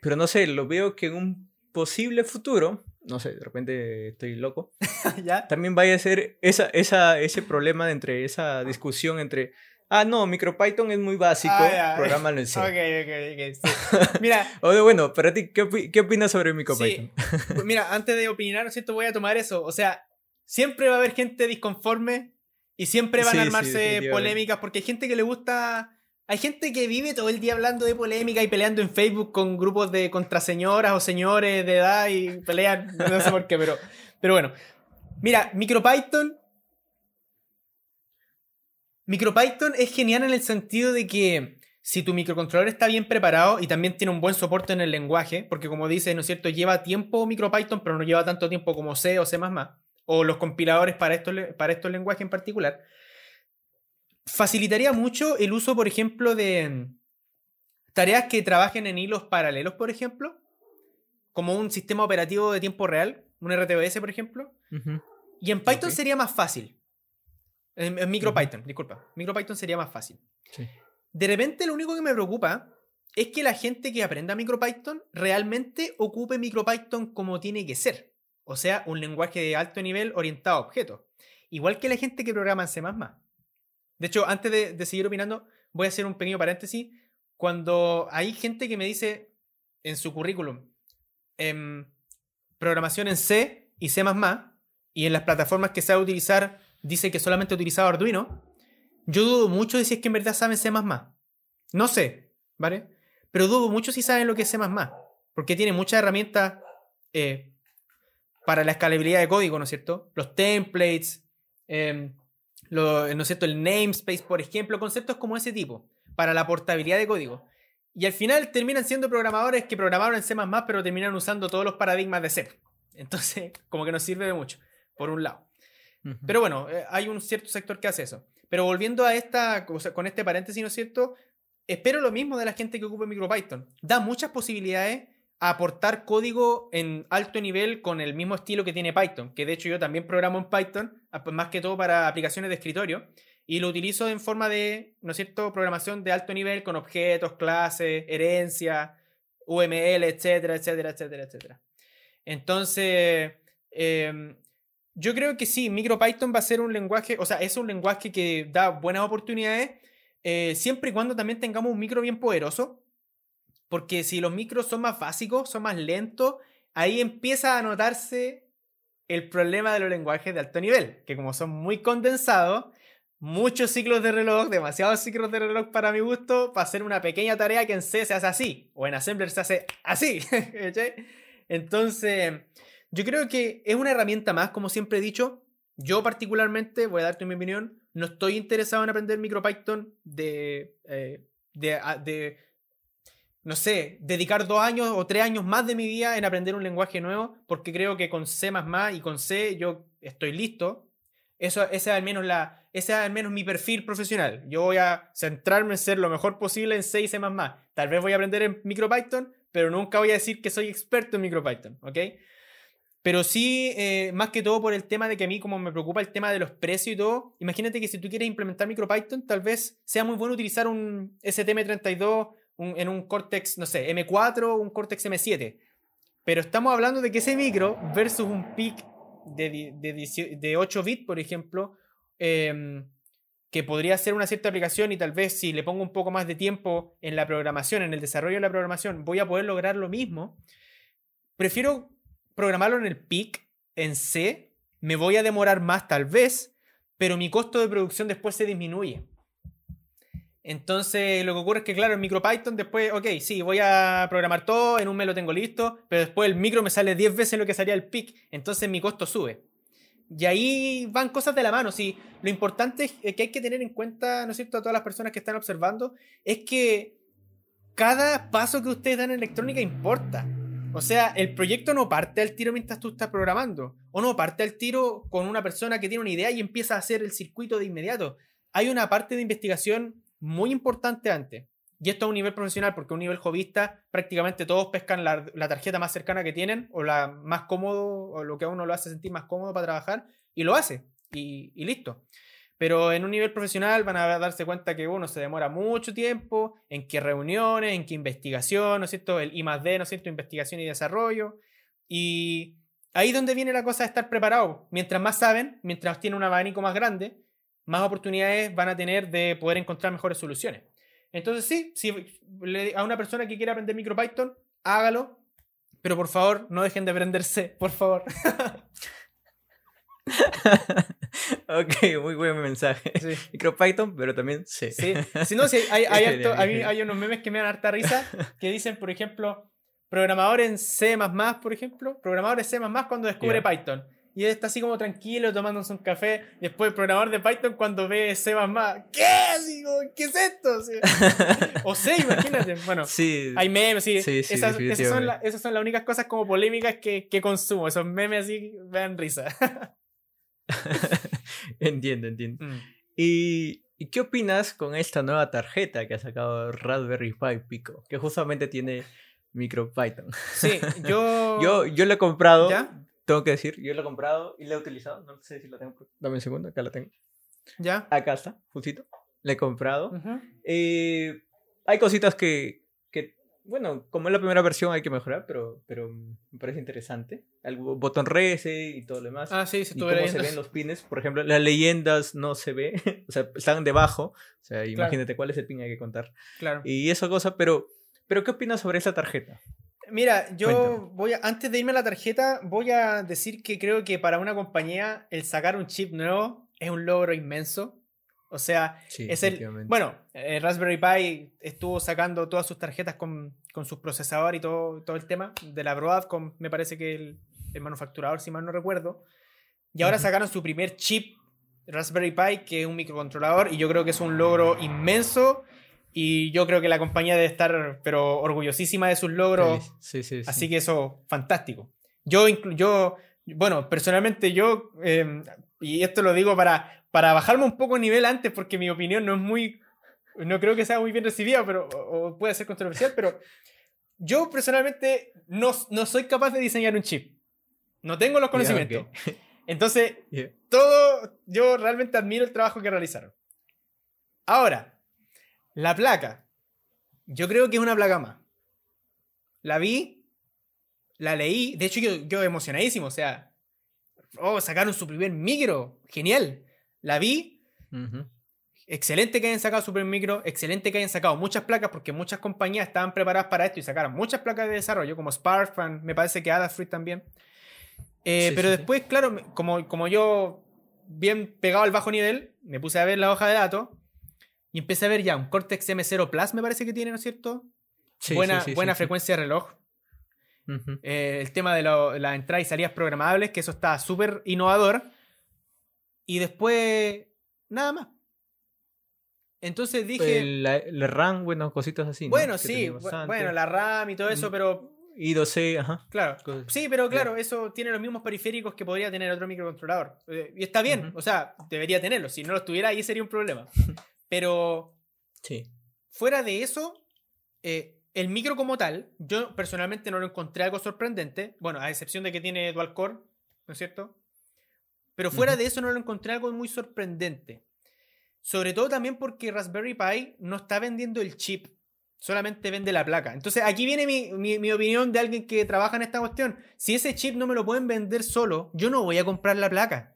S1: Pero no sé, lo veo que en un posible futuro no sé, de repente estoy loco,
S2: ¿Ya?
S1: también vaya a ser esa, esa, ese problema de entre esa discusión entre, ah, no, MicroPython es muy básico, ah, programa en C.
S2: Ok, ok, ok. Mira.
S1: o bueno, para ti, ¿qué, ¿qué, opinas sobre MicroPython?
S2: Pues mira, antes de opinar, ¿no es cierto? Voy a tomar eso. O sea, siempre va a haber gente disconforme y siempre van a armarse polémicas porque hay gente que le gusta hay gente que vive todo el día hablando de polémica y peleando en Facebook con grupos de contraseñoras o señores de edad y pelean, no sé por qué, pero, pero bueno. Mira, MicroPython. MicroPython es genial en el sentido de que si tu microcontrolador está bien preparado y también tiene un buen soporte en el lenguaje, porque como dice, ¿no es cierto? Lleva tiempo MicroPython, pero no lleva tanto tiempo como C o C, o los compiladores para estos, para estos lenguajes en particular facilitaría mucho el uso, por ejemplo, de tareas que trabajen en hilos paralelos, por ejemplo, como un sistema operativo de tiempo real, un RTOS, por ejemplo. Y en Python sería más fácil. En, MicroPython, disculpa. MicroPython sería más fácil. De repente, lo único que me preocupa es que la gente que aprenda MicroPython realmente ocupe MicroPython como tiene que ser. O sea, un lenguaje de alto nivel orientado a objetos. Igual que la gente que programa en C. De hecho, antes de, seguir opinando, voy a hacer un pequeño paréntesis. Cuando hay gente que me dice en su currículum em, programación en C y C y en las plataformas que sabe utilizar dice que solamente ha utilizado Arduino, yo dudo mucho de si es que en verdad saben C. No sé, ¿vale? Pero dudo mucho si saben lo que es C, porque tiene muchas herramientas eh, para la escalabilidad de código, ¿no es cierto? Los templates, eh, lo, ¿no es cierto? El namespace, por ejemplo, conceptos como ese tipo, para la portabilidad de código. Y al final terminan siendo programadores que programaron en C, pero terminan usando todos los paradigmas de C. Entonces, como que nos sirve de mucho, por un lado. Pero bueno, eh, hay un cierto sector que hace eso. Pero volviendo a esta, con este paréntesis, ¿no es cierto? Espero lo mismo de la gente que ocupe MicroPython. Da muchas posibilidades aportar código en alto nivel con el mismo estilo que tiene Python, que de hecho yo también programo en Python, más que todo para aplicaciones de escritorio, y lo utilizo en forma de, ¿no es cierto?, programación de alto nivel con objetos, clases, herencia, UML, etcétera, etcétera, etcétera, etcétera. Entonces, em, yo creo que sí, MicroPython va a ser un lenguaje, o sea, es un lenguaje que da buenas oportunidades, eh, siempre y cuando también tengamos un micro bien poderoso, porque si los micros son más básicos, son más lentos, ahí empieza a notarse el problema de los lenguajes de alto nivel, que como son muy condensados, muchos ciclos de reloj, demasiados ciclos de reloj para mi gusto, para hacer una pequeña tarea que en C se hace así, o en Assembler se hace así. Entonces, yo creo que es una herramienta más, como siempre he dicho. Yo particularmente, voy a darte mi opinión, no estoy interesado en aprender MicroPython de, eh, de, de, no sé, dedicar dos años o tres años más de mi vida en aprender un lenguaje nuevo, porque creo que con C y con C yo estoy listo. Eso, ese, es al menos la, ese es al menos mi perfil profesional. Yo voy a centrarme en ser lo mejor posible en C y C++. Tal vez voy a aprender en MicroPython, pero nunca voy a decir que soy experto en MicroPython, ¿ok? Pero sí, eh, más que todo por el tema de que a mí como me preocupa el tema de los precios y todo, imagínate que si tú quieres implementar MicroPython, tal vez sea muy bueno utilizar un STM32 en un Cortex, no sé, M4 o un Cortex M7. Pero estamos hablando de que ese micro versus un PIC de, de, 8 bits, por ejemplo, em, que podría ser una cierta aplicación y tal vez si le pongo un poco más de tiempo en la programación, en el desarrollo de la programación, voy a poder lograr lo mismo. Prefiero programarlo en el PIC, en C, me voy a demorar más tal vez, pero mi costo de producción después se disminuye. Entonces, lo que ocurre es que, claro, en MicroPython después, ok, sí, voy a programar todo, en un mes lo tengo listo, pero después el micro me sale 10 veces lo que salía el PIC, entonces mi costo sube. Y ahí van cosas de la mano. Sí, lo importante que hay que tener en cuenta, ¿no es cierto?, a todas las personas que están observando, es que cada paso que ustedes dan en electrónica importa. O sea, el proyecto no parte al tiro mientras tú estás programando. O no parte al tiro con una persona que tiene una idea y empieza a hacer el circuito de inmediato. Hay una parte de investigación muy importante antes. Y esto a un nivel profesional, porque a un nivel jovista prácticamente todos pescan la, tarjeta más cercana que tienen o la más cómodo o lo que a uno lo hace sentir más cómodo para trabajar y lo hace y, listo. Pero en un nivel profesional van a darse cuenta que uno se demora mucho tiempo en qué reuniones, en qué investigación, ¿no es cierto? El I más D, ¿no es cierto? Investigación y desarrollo. Y ahí es donde viene la cosa de estar preparado. Mientras más saben, mientras tienen un abanico más grande, más oportunidades van a tener de poder encontrar mejores soluciones. Entonces sí, si a una persona que quiera aprender MicroPython, hágalo, pero por favor no dejen de aprenderse, por favor.
S1: ok, muy buen mensaje. MicroPython, pero también
S2: sí. Sí, si no, si hay, a mí hay unos memes que me dan harta risa que dicen, por ejemplo, programador en C, por ejemplo, programador en C cuando descubre Python y él está así como tranquilo tomándose un café. Después el programador de Python cuando ve C++, ¿qué? Digo, ¿qué es esto? o C, imagínate. Bueno, hay memes, sí. esas, son esas, son las únicas cosas como polémicas que, que consumo. Esos memes así me dan risa.
S1: entiendo, entiendo. Mm. ¿Y, ¿Y qué opinas con esta nueva tarjeta que ha sacado Raspberry Pi Pico? Que justamente tiene MicroPython.
S2: Sí, yo...
S1: yo, yo lo he comprado. ¿Ya? Tengo que decir, yo lo he comprado y lo he utilizado. No sé si lo tengo. Dame un segundo, acá lo tengo.
S2: ¿Ya?
S1: Acá está, justito. Le he comprado. Eh, hay cositas que, que, bueno, como es la primera versión hay que mejorar, pero, pero me parece interesante. El botón res y todo lo demás.
S2: Ah, sí, se
S1: y cómo se ven los pines. Por ejemplo, las leyendas no se ve, o sea, están debajo. O sea, imagínate cuál es el pin que hay que contar.
S2: Claro.
S1: Y esa cosa, pero, pero ¿qué opinas sobre esa tarjeta?
S2: Mira, yo voy a, antes de irme a la tarjeta, voy a decir que creo que para una compañía el sacar un chip nuevo es un logro inmenso. O sea, es el. Bueno, el Raspberry Pi estuvo sacando todas sus tarjetas con, con sus procesadores y todo, todo el tema de la Broadcom, me parece que el, el manufacturador, si mal no recuerdo. Y ahora sacaron su primer chip Raspberry Pi, que es un microcontrolador, y yo creo que es un logro inmenso y yo creo que la compañía debe estar, pero orgullosísima de sus logros.
S1: Sí, sí, sí,
S2: así que eso, fantástico. Yo, yo bueno, personalmente yo, em, y esto lo digo para, para bajarme un poco el nivel antes, porque mi opinión no es muy, no creo que sea muy bien recibida, pero, o puede ser controversial, pero yo personalmente no, no soy capaz de diseñar un chip. No tengo los conocimientos. Entonces, todo, yo realmente admiro el trabajo que realizaron. Ahora, la placa. Yo creo que es una placa más. La vi, la leí. De hecho, yo, yo emocionadísimo. O sea, oh, sacaron su primer micro. Genial. La vi. Excelente que hayan sacado su primer micro. Excelente que hayan sacado muchas placas porque muchas compañías estaban preparadas para esto y sacaron muchas placas de desarrollo, como Sparkfan, me parece que Adafruit también. Eh, pero después, claro, como, como yo, bien pegado al bajo nivel, me puse a ver la hoja de datos y empecé a ver ya un Cortex M0 Plus, me parece que tiene, ¿no es cierto? buena buena frecuencia de reloj. Eh, el tema de las entradas y salidas programables, que eso está súper innovador. Y después, nada más. Entonces dije.
S1: La, RAM, bueno, cositas así.
S2: Bueno, sí, bueno, la RAM y todo eso, mm. pero
S1: y 12 ajá.
S2: Claro. Sí, pero claro, eso tiene los mismos periféricos que podría tener otro microcontrolador. Eh, y está bien, o sea, debería tenerlo. Si no lo tuviera, ahí sería un problema. Pero.
S1: Sí.
S2: Fuera de eso, eh, el micro como tal, yo personalmente no lo encontré algo sorprendente. Bueno, a excepción de que tiene dual core, ¿no es cierto? Pero fuera de eso, no lo encontré algo muy sorprendente. Sobre todo también porque Raspberry Pi no está vendiendo el chip solamente vende la placa. Entonces aquí viene mi, opinión de alguien que trabaja en esta cuestión. Si ese chip no me lo pueden vender solo, yo no voy a comprar la placa.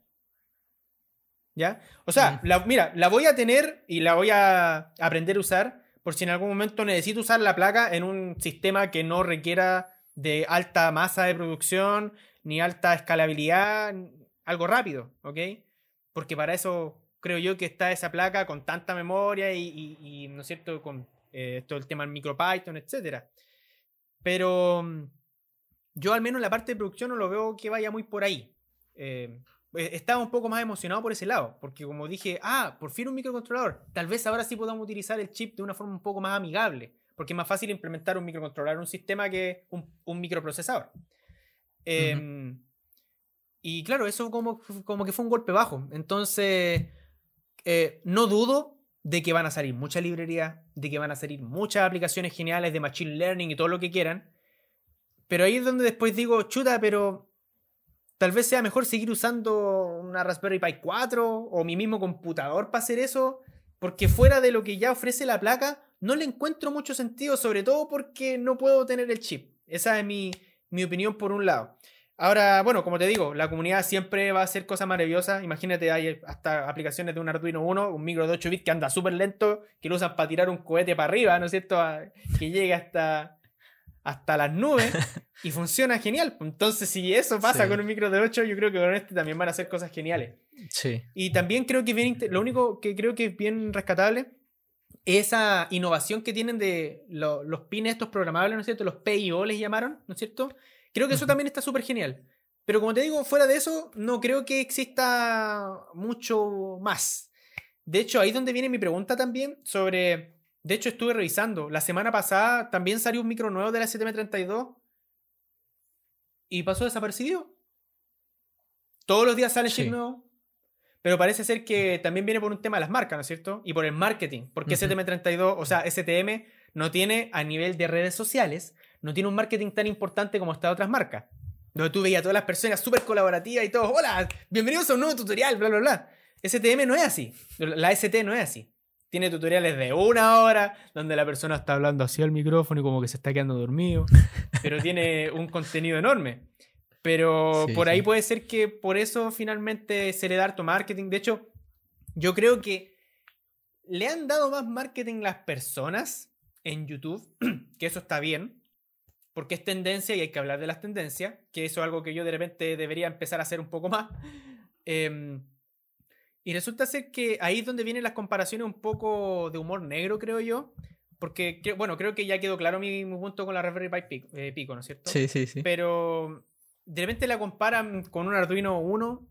S2: ¿Ya? O sea, mm. mira, la voy a tener y la voy a aprender a usar por si en algún momento necesito usar la placa en un sistema que no requiera de alta masa de producción ni alta escalabilidad, algo rápido, ¿ok? Porque para eso creo yo que está esa placa con tanta memoria y, y ¿no es cierto?, con eh, todo el tema del MicroPython, etc. Pero mm, yo al menos en la parte de producción no lo veo que vaya muy por ahí. Eh, estaba un poco más emocionado por ese lado, porque como dije, ah, por fin un microcontrolador, tal vez ahora sí podamos utilizar el chip de una forma un poco más amigable, porque es más fácil implementar un microcontrolador en un sistema que un, microprocesador. Em, y claro, eso como, como que fue un golpe bajo. Entonces, no dudo de que van a salir muchas librerías, de que van a salir muchas aplicaciones geniales de Machine Learning y todo lo que quieran. Pero ahí es donde después digo, chuta, pero tal vez sea mejor seguir usando una Raspberry Pi 4 o mi mismo computador para hacer eso, porque fuera de lo que ya ofrece la placa, no le encuentro mucho sentido, sobre todo porque no puedo tener el chip. Esa es mi, mi opinión por un lado. Ahora, bueno, como te digo, la comunidad siempre va a hacer cosas maravillosas. Imagínate, hay hasta aplicaciones de un Arduino 1, un micro de 8 bits que anda súper lento, que lo usan para tirar un cohete para arriba, ¿no es cierto? que llegue hasta, hasta las nubes y funciona genial. Entonces, si eso pasa con un micro de 8, yo creo que con este también van a hacer cosas geniales.
S1: Sí.
S2: Y también creo que bien, lo único que creo que es bien rescatable es esa innovación que tienen de los pines estos programables, ¿no es cierto? Los PIO les llamaron, ¿no es cierto? Creo que eso también está súper genial. Pero como te digo, fuera de eso, no creo que exista mucho más. De hecho, ahí es donde viene mi pregunta también sobre... De hecho, estuve revisando. La semana pasada también salió un micro nuevo de la STM32 y pasó desaparecido. Todos los días sale sí. nuevo. Pero parece ser que también viene por un tema de las marcas, ¿no es cierto? Y por el marketing. Porque STM32, o sea, STM no tiene a nivel de redes sociales no tiene un marketing tan importante como estas otras marcas. Donde tú veías a todas las personas súper colaborativas y todos, hola, bienvenidos a un nuevo tutorial, bla, bla, bla. STM no es así. La ST no es así. Tiene tutoriales de una hora, donde la persona está hablando así al micrófono y como que se está quedando dormido. Pero tiene un contenido enorme. Pero por ahí puede ser que por eso finalmente se le da harto marketing. De hecho, yo creo que le han dado más marketing las personas en YouTube, que eso está bien porque es tendencia y hay que hablar de las tendencias, que eso es algo que yo de repente debería empezar a hacer un poco más. Em, y resulta ser que ahí es donde vienen las comparaciones un poco de humor negro, creo yo. Porque, bueno, creo que ya quedó claro mi, punto con la Raspberry Pi eh, Pico, ¿no es cierto?
S1: Sí, sí, sí.
S2: Pero de repente la comparan con un Arduino 1.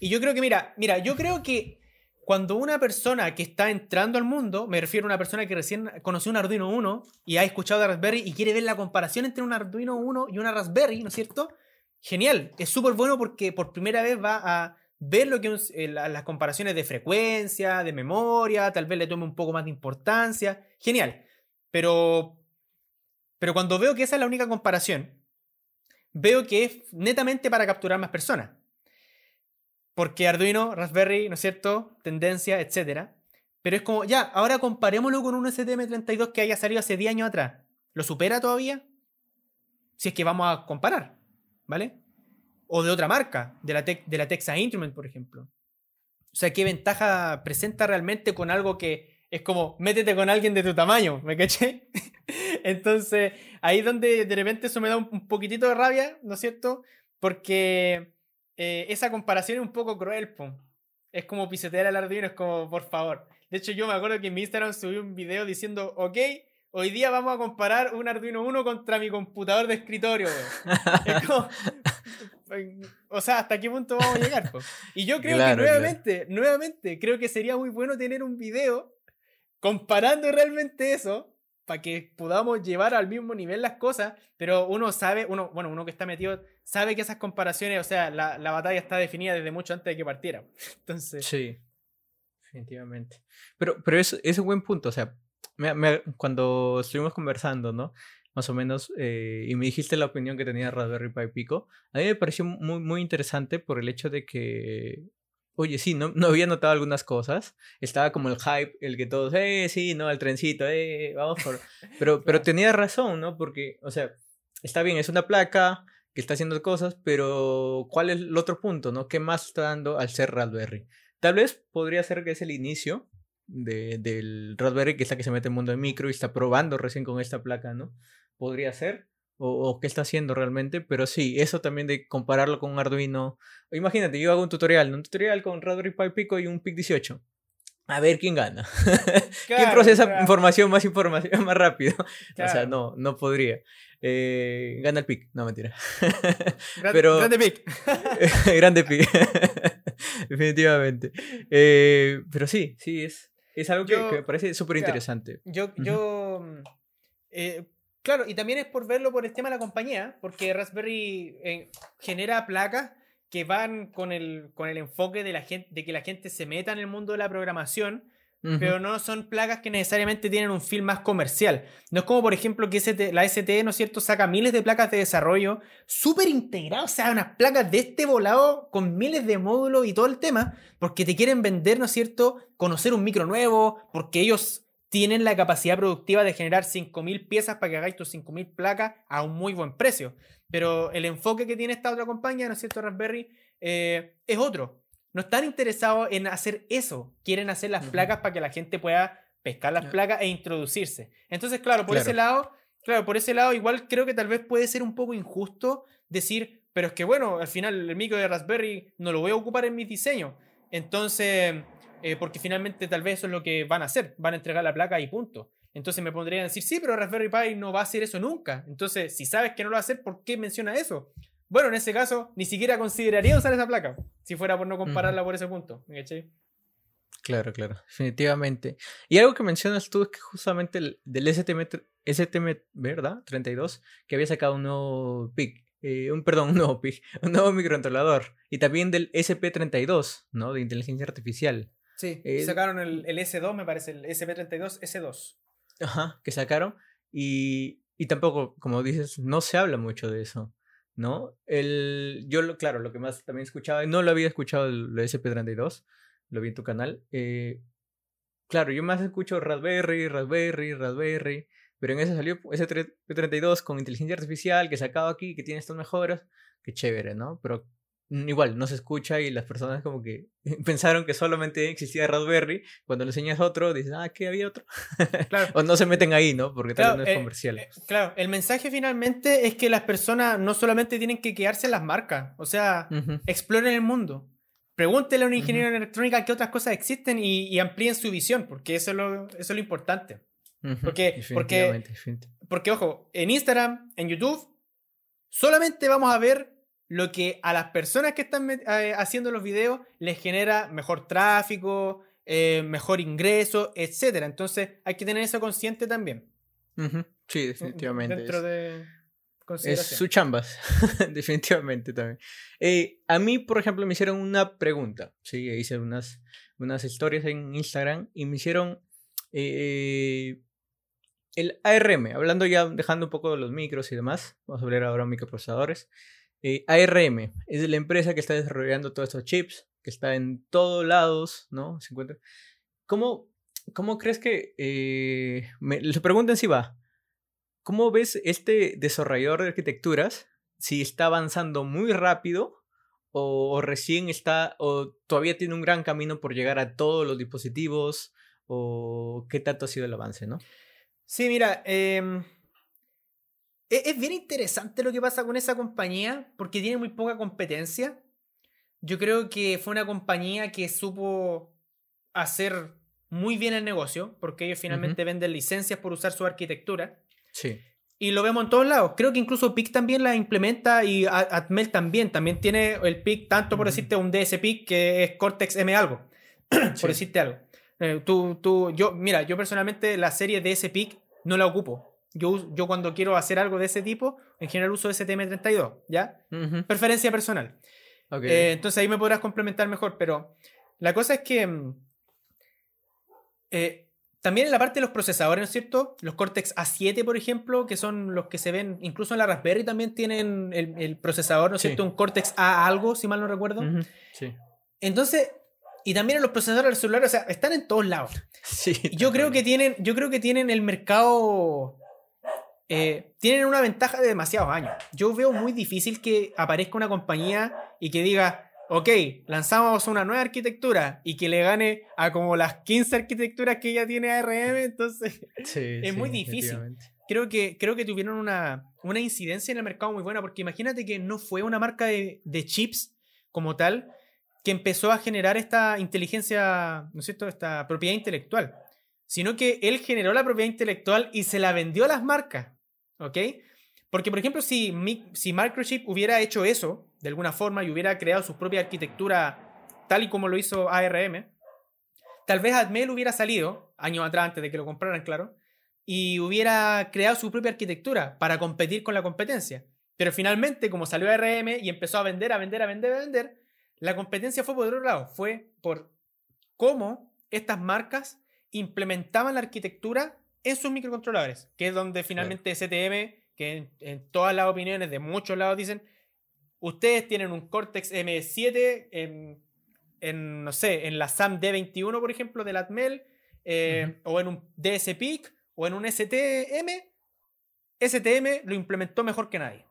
S2: Y yo creo que, mira, mira, yo creo que cuando una persona que está entrando al mundo, me refiero a una persona que recién conoció un Arduino 1 y ha escuchado de Raspberry y quiere ver la comparación entre un Arduino 1 y una Raspberry, ¿no es cierto? Genial, es súper bueno porque por primera vez va a ver lo que eh, las comparaciones de frecuencia, de memoria, tal vez le tome un poco más de importancia. Genial. Pero Pero cuando veo que esa es la única comparación, veo que es netamente para capturar más personas. Porque Arduino, Raspberry, ¿no es cierto? Tendencia, etc. Pero es como, ya, ahora comparémoslo con un STM32 que haya salido hace 10 años atrás. ¿Lo supera todavía? Si es que vamos a comparar, ¿vale? O de otra marca, de la, de la Texas Instrument, por ejemplo. O sea, ¿qué ventaja presenta realmente con algo que es como, métete con alguien de tu tamaño, ¿me caché? Entonces, ahí es donde de repente eso me da un, poquitito de rabia, ¿no es cierto? Porque eh, esa comparación es un poco cruel, Es como pisotear al Arduino, es como, por favor. De hecho, yo me acuerdo que en mi Instagram subí un video diciendo, ok, hoy día vamos a comparar un Arduino 1 contra mi computador de escritorio. es como, o sea, ¿hasta qué punto vamos a llegar? Y yo creo que nuevamente, nuevamente, creo que sería muy bueno tener un video comparando realmente eso para que podamos llevar al mismo nivel las cosas, pero uno sabe, uno, bueno, uno que está metido, sabe que esas comparaciones, o sea, la, batalla está definida desde mucho antes de que partiera. Entonces.
S1: Sí, definitivamente. Pero, pero es, es un buen punto, o sea, cuando estuvimos conversando, ¿no? Más o menos, eh, y me dijiste la opinión que tenía Raspberry Pi Pico, a mí me pareció muy, muy interesante por el hecho de que Oye, sí, no, no había notado algunas cosas. Estaba como el hype, el que todos, eh, sí, no, el trencito, eh, vamos por. Pero, pero tenía razón, ¿no? Porque, o sea, está bien, es una placa que está haciendo cosas, pero ¿cuál es el otro punto, no? ¿Qué más está dando al ser Raspberry? Tal vez podría ser que es el inicio de, del Raspberry, que está que se mete en el mundo de micro y está probando recién con esta placa, ¿no? Podría ser o, qué está haciendo realmente, pero sí, eso también de compararlo con un Arduino. Imagínate, yo hago un tutorial, un tutorial con Raspberry Pi Pico y un PIC 18. A ver quién gana. ¿Quién procesa información más información más rápido? O sea, no, no podría. Eh, gana el PIC, no mentira.
S2: pero, grande PIC.
S1: grande PIC. Definitivamente. Eh, pero sí, sí, es, es algo que, me parece súper interesante.
S2: Yo, yo eh, Claro, y también es por verlo por el tema de la compañía, porque Raspberry eh, genera placas que van con el, con el enfoque de, la gente, de que la gente se meta en el mundo de la programación, pero no son placas que necesariamente tienen un film más comercial. No es como, por ejemplo, que la STE, ¿no es cierto?, saca miles de placas de desarrollo súper integradas, o sea, unas placas de este volado con miles de módulos y todo el tema, porque te quieren vender, ¿no es cierto?, conocer un micro nuevo, porque ellos tienen la capacidad productiva de generar 5.000 piezas para que hagáis tus 5.000 placas a un muy buen precio. Pero el enfoque que tiene esta otra compañía, ¿no es cierto, Raspberry? Eh, es otro. No están interesados en hacer eso. Quieren hacer las placas para que la gente pueda pescar las placas e introducirse. Entonces, claro, por ese lado, claro, por ese lado, igual creo que tal vez puede ser un poco injusto decir, pero es que bueno, al final el micro de Raspberry no lo voy a ocupar en mis diseños. Entonces, eh, porque finalmente tal vez eso es lo que van a hacer, van a entregar la placa y punto. Entonces me pondrían a decir, sí, pero Raspberry Pi no va a hacer eso nunca. Entonces, si sabes que no lo va a hacer, ¿por qué menciona eso? Bueno, en ese caso, ni siquiera consideraría usar esa placa, si fuera por no compararla por ese punto. ¿Me
S1: Claro, claro, definitivamente. Y algo que mencionas tú es que justamente el, del STM, STM, ¿verdad? 32, que había sacado un nuevo PIC, eh, un, perdón, un nuevo PIC, un nuevo microcontrolador. Y también del SP32, ¿no? De inteligencia artificial.
S2: Sí, sacaron el, el, S2, me parece, el SP32 S2.
S1: Ajá, que sacaron. Y, y tampoco, como dices, no se habla mucho de eso, ¿no? El, yo, claro, lo que más también escuchaba, no lo había escuchado el, SP32, lo vi en tu canal. Eh, claro, yo más escucho Raspberry, Raspberry, Raspberry, pero en ese salió ese 32 con inteligencia artificial que sacado aquí, que tiene estas mejoras, que chévere, ¿no? Pero igual no se escucha y las personas como que pensaron que solamente existía Raspberry, cuando le enseñas otro dices, ah, que había otro. Claro. o no se meten ahí, ¿no? Porque tal vez no es
S2: eh,
S1: comercial.
S2: Eh, claro, el mensaje finalmente es que las personas no solamente tienen que quedarse en las marcas, o sea, exploren el mundo. Pregúntele a un ingeniero en electrónica qué otras cosas existen y, amplíen su visión, porque eso es lo, eso es lo importante. porque, porque, porque, ojo, en Instagram, en YouTube, solamente vamos a ver lo que a las personas que están eh, haciendo los videos les genera mejor tráfico, eh, mejor ingreso, etc. Entonces hay que tener eso consciente también.
S1: Sí, definitivamente.
S2: Dentro de
S1: es su chambas, definitivamente también. Eh, a mí, por ejemplo, me hicieron una pregunta. Sí, hice unas, unas historias en Instagram y me hicieron el ARM, hablando ya, dejando un poco de los micros y demás, vamos a hablar ahora de microprocesadores. Eh, ARM es la empresa que está desarrollando todos estos chips, que está en todos lados, ¿no? Se encuentra. ¿Cómo, cómo crees que... Eh, me, les preguntan si va. ¿Cómo ves este desarrollador de arquitecturas? Si está avanzando muy rápido o, recién está, o todavía tiene un gran camino por llegar a todos los dispositivos, o qué tanto ha sido el avance, ¿no?
S2: Sí, mira, em, es, bien interesante lo que pasa con esa compañía porque tiene muy poca competencia. Yo creo que fue una compañía que supo hacer muy bien el negocio porque ellos finalmente venden licencias por usar su arquitectura.
S1: Sí.
S2: Y lo vemos en todos lados. Creo que incluso PIC también la implementa y Atmel también. También tiene el PIC, tanto por decirte un DS PIC que es Cortex M algo. por decirte algo. Eh, tú, tú, yo, mira, yo personalmente la serie DS PIC no la ocupo. Yo, yo cuando quiero hacer algo de ese tipo, en general uso STM32, ¿ya? Preferencia personal. Eh, entonces ahí me podrás complementar mejor, pero la cosa es que mm, eh, también en la parte de los procesadores, ¿no es cierto? Los Cortex A7, por ejemplo, que son los que se ven, incluso en la Raspberry también tienen el, procesador, ¿no es cierto? Un Cortex A algo, si mal no recuerdo.
S1: Sí.
S2: Entonces, y también en los procesadores del celular, o sea, están en todos lados.
S1: Sí.
S2: Yo creo que tienen, yo creo que tienen el mercado eh, tienen una ventaja de demasiados años. Yo veo muy difícil que aparezca una compañía y que diga, ok, lanzamos una nueva arquitectura y que le gane a como las 15 arquitecturas que ya tiene ARM, entonces es muy difícil. Creo que, creo que tuvieron una, una, incidencia en el mercado muy buena, porque imagínate que no fue una marca de, de chips como tal que empezó a generar esta inteligencia, ¿no es cierto?, esta propiedad intelectual, sino que él generó la propiedad intelectual y se la vendió a las marcas. ¿Ok? Porque, por ejemplo, si, si Microchip hubiera hecho eso de alguna forma y hubiera creado su propia arquitectura tal y como lo hizo ARM, tal vez Atmel hubiera salido, años atrás antes de que lo compraran, claro, y hubiera creado su propia arquitectura para competir con la competencia. Pero finalmente, como salió ARM y empezó a vender, a vender, a vender, a vender, la competencia fue por otro lado, fue por cómo estas marcas implementaban la arquitectura en sus microcontroladores, que es donde finalmente STM, que en, todas las opiniones de muchos lados dicen, ustedes tienen un Cortex M7 en, no sé, en la SAM D21, por ejemplo, de la Atmel, eh, o en un DSPIC, o en un STM, STM lo implementó mejor que nadie.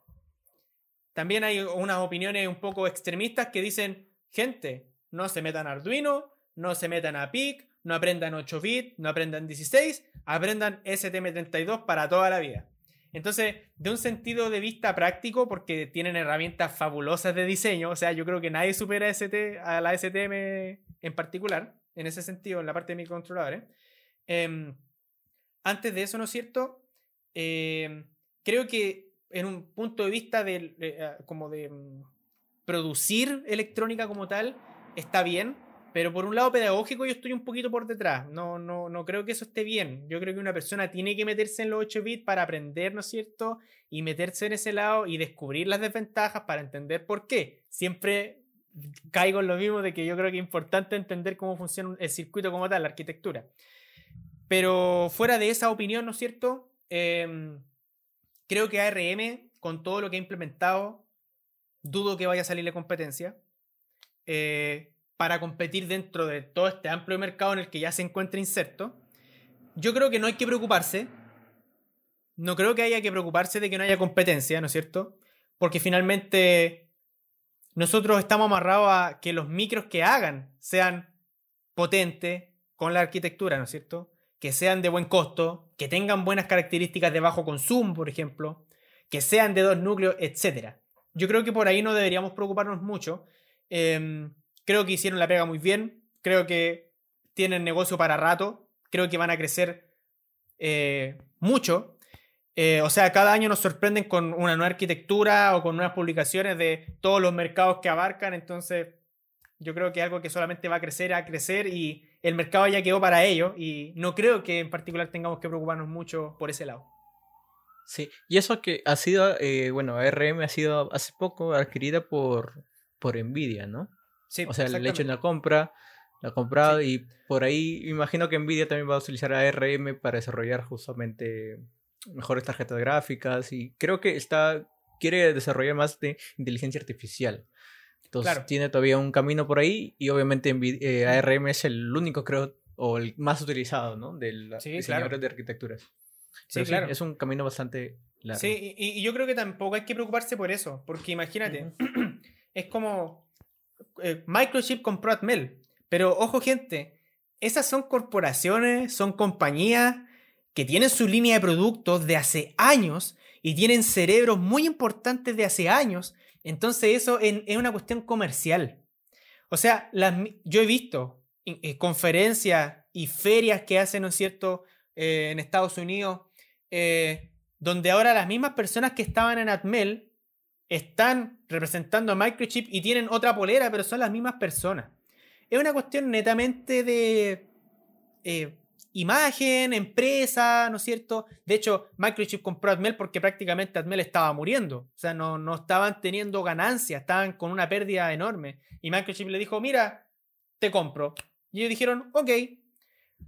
S2: También hay unas opiniones un poco extremistas que dicen, gente, no se metan a Arduino, no se metan a PIC, no aprendan 8 bits, no aprendan 16, aprendan STM32 para toda la vida. Entonces, de un sentido de vista práctico, porque tienen herramientas fabulosas de diseño, o sea, yo creo que nadie supera a la STM en particular, en ese sentido, en la parte de microcontroladores. Em, antes de eso, ¿no es cierto? Em, creo que en un punto de vista de, eh, como de mm, producir electrónica como tal, está bien, pero por un lado pedagógico yo estoy un poquito por detrás. No, no, no creo que eso esté bien. Yo creo que una persona tiene que meterse en los 8 bits para aprender, ¿no es cierto? Y meterse en ese lado y descubrir las desventajas para entender por qué. Siempre caigo en lo mismo de que yo creo que es importante entender cómo funciona el circuito como tal, la arquitectura. Pero fuera de esa opinión, ¿no es cierto? Em, creo que ARM, con todo lo que ha implementado, dudo que vaya a salir la competencia. Eh, para competir dentro de todo este amplio mercado en el que ya se encuentra inserto, yo creo que no hay que preocuparse. No creo que haya que preocuparse de que no haya competencia, ¿no es cierto? Porque finalmente nosotros estamos amarrados a que los micros que hagan sean potentes con la arquitectura, ¿no es cierto? Que sean de buen costo, que tengan buenas características de bajo consumo, por ejemplo, que sean de dos núcleos, etc. Yo creo que por ahí no deberíamos preocuparnos mucho. Eh, Creo que hicieron la pega muy bien. Creo que tienen negocio para rato. Creo que van a crecer eh, mucho. Eh, o sea, cada año nos sorprenden con una nueva arquitectura o con nuevas publicaciones de todos los mercados que abarcan. Entonces, yo creo que es algo que solamente va a crecer, a crecer y el mercado ya quedó para ello. Y no creo que en particular tengamos que preocuparnos mucho por ese lado.
S1: Sí, y eso que ha sido, eh, bueno, ARM ha sido hace poco adquirida por, por Nvidia, ¿no? O sea, le hecho en la compra, Lo ha comprado y por ahí imagino que Nvidia también va a utilizar ARM para desarrollar justamente mejores tarjetas gráficas y creo que está quiere desarrollar más de inteligencia artificial. Entonces tiene todavía un camino por ahí y obviamente eh, ARM es el único, creo, o el más utilizado, ¿no? De los diseñadores de arquitecturas. sí, claro. Es un camino bastante largo.
S2: Sí, y, yo creo que tampoco hay que preocuparse por eso, porque imagínate, es como eh, Microchip compró Atmel, pero ojo gente, esas son corporaciones, son compañías que tienen su línea de productos de hace años y tienen cerebros muy importantes de hace años entonces eso es una cuestión comercial. O sea, yo he visto eh, conferencias y ferias que hacen, ¿no es cierto?, eh, en Estados Unidos, eh, donde ahora las mismas personas que estaban en Atmel están representando a Microchip y tienen otra polera, pero son las mismas personas. Es una cuestión netamente de imagen, empresa, ¿no es cierto? De hecho, Microchip compró Atmel porque prácticamente Atmel estaba muriendo. O sea, no, no estaban teniendo ganancias, estaban con una pérdida enorme. Y Microchip le dijo, mira, te compro. Y ellos dijeron, ok.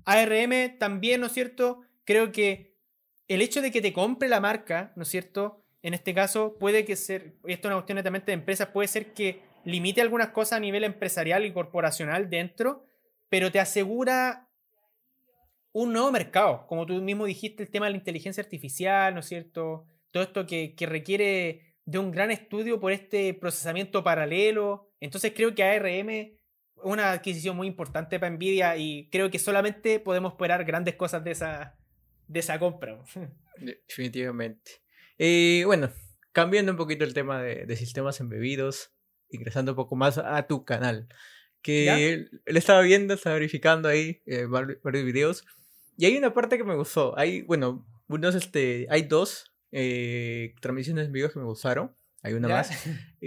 S2: ARM también, ¿no es cierto? Creo que el hecho de que te compre la marca, ¿no es cierto? En este caso, puede que ser, esto es una cuestión netamente de empresas, puede ser que limite algunas cosas a nivel empresarial y corporacional dentro, pero te asegura un nuevo mercado. Como tú mismo dijiste, el tema de la inteligencia artificial, ¿no es cierto? Todo esto que, requiere de un gran estudio por este procesamiento paralelo. Entonces creo que ARM es una adquisición muy importante para Nvidia y creo que solamente podemos esperar grandes cosas de esa, de esa compra.
S1: Definitivamente. Y bueno, cambiando un poquito el tema de, sistemas embebidos, ingresando un poco más a tu canal, que él, estaba viendo, estaba verificando ahí eh, varios videos y hay una parte que me gustó. Hay, bueno, unos, este, hay dos eh, transmisiones en vivo que me gustaron. Hay una más.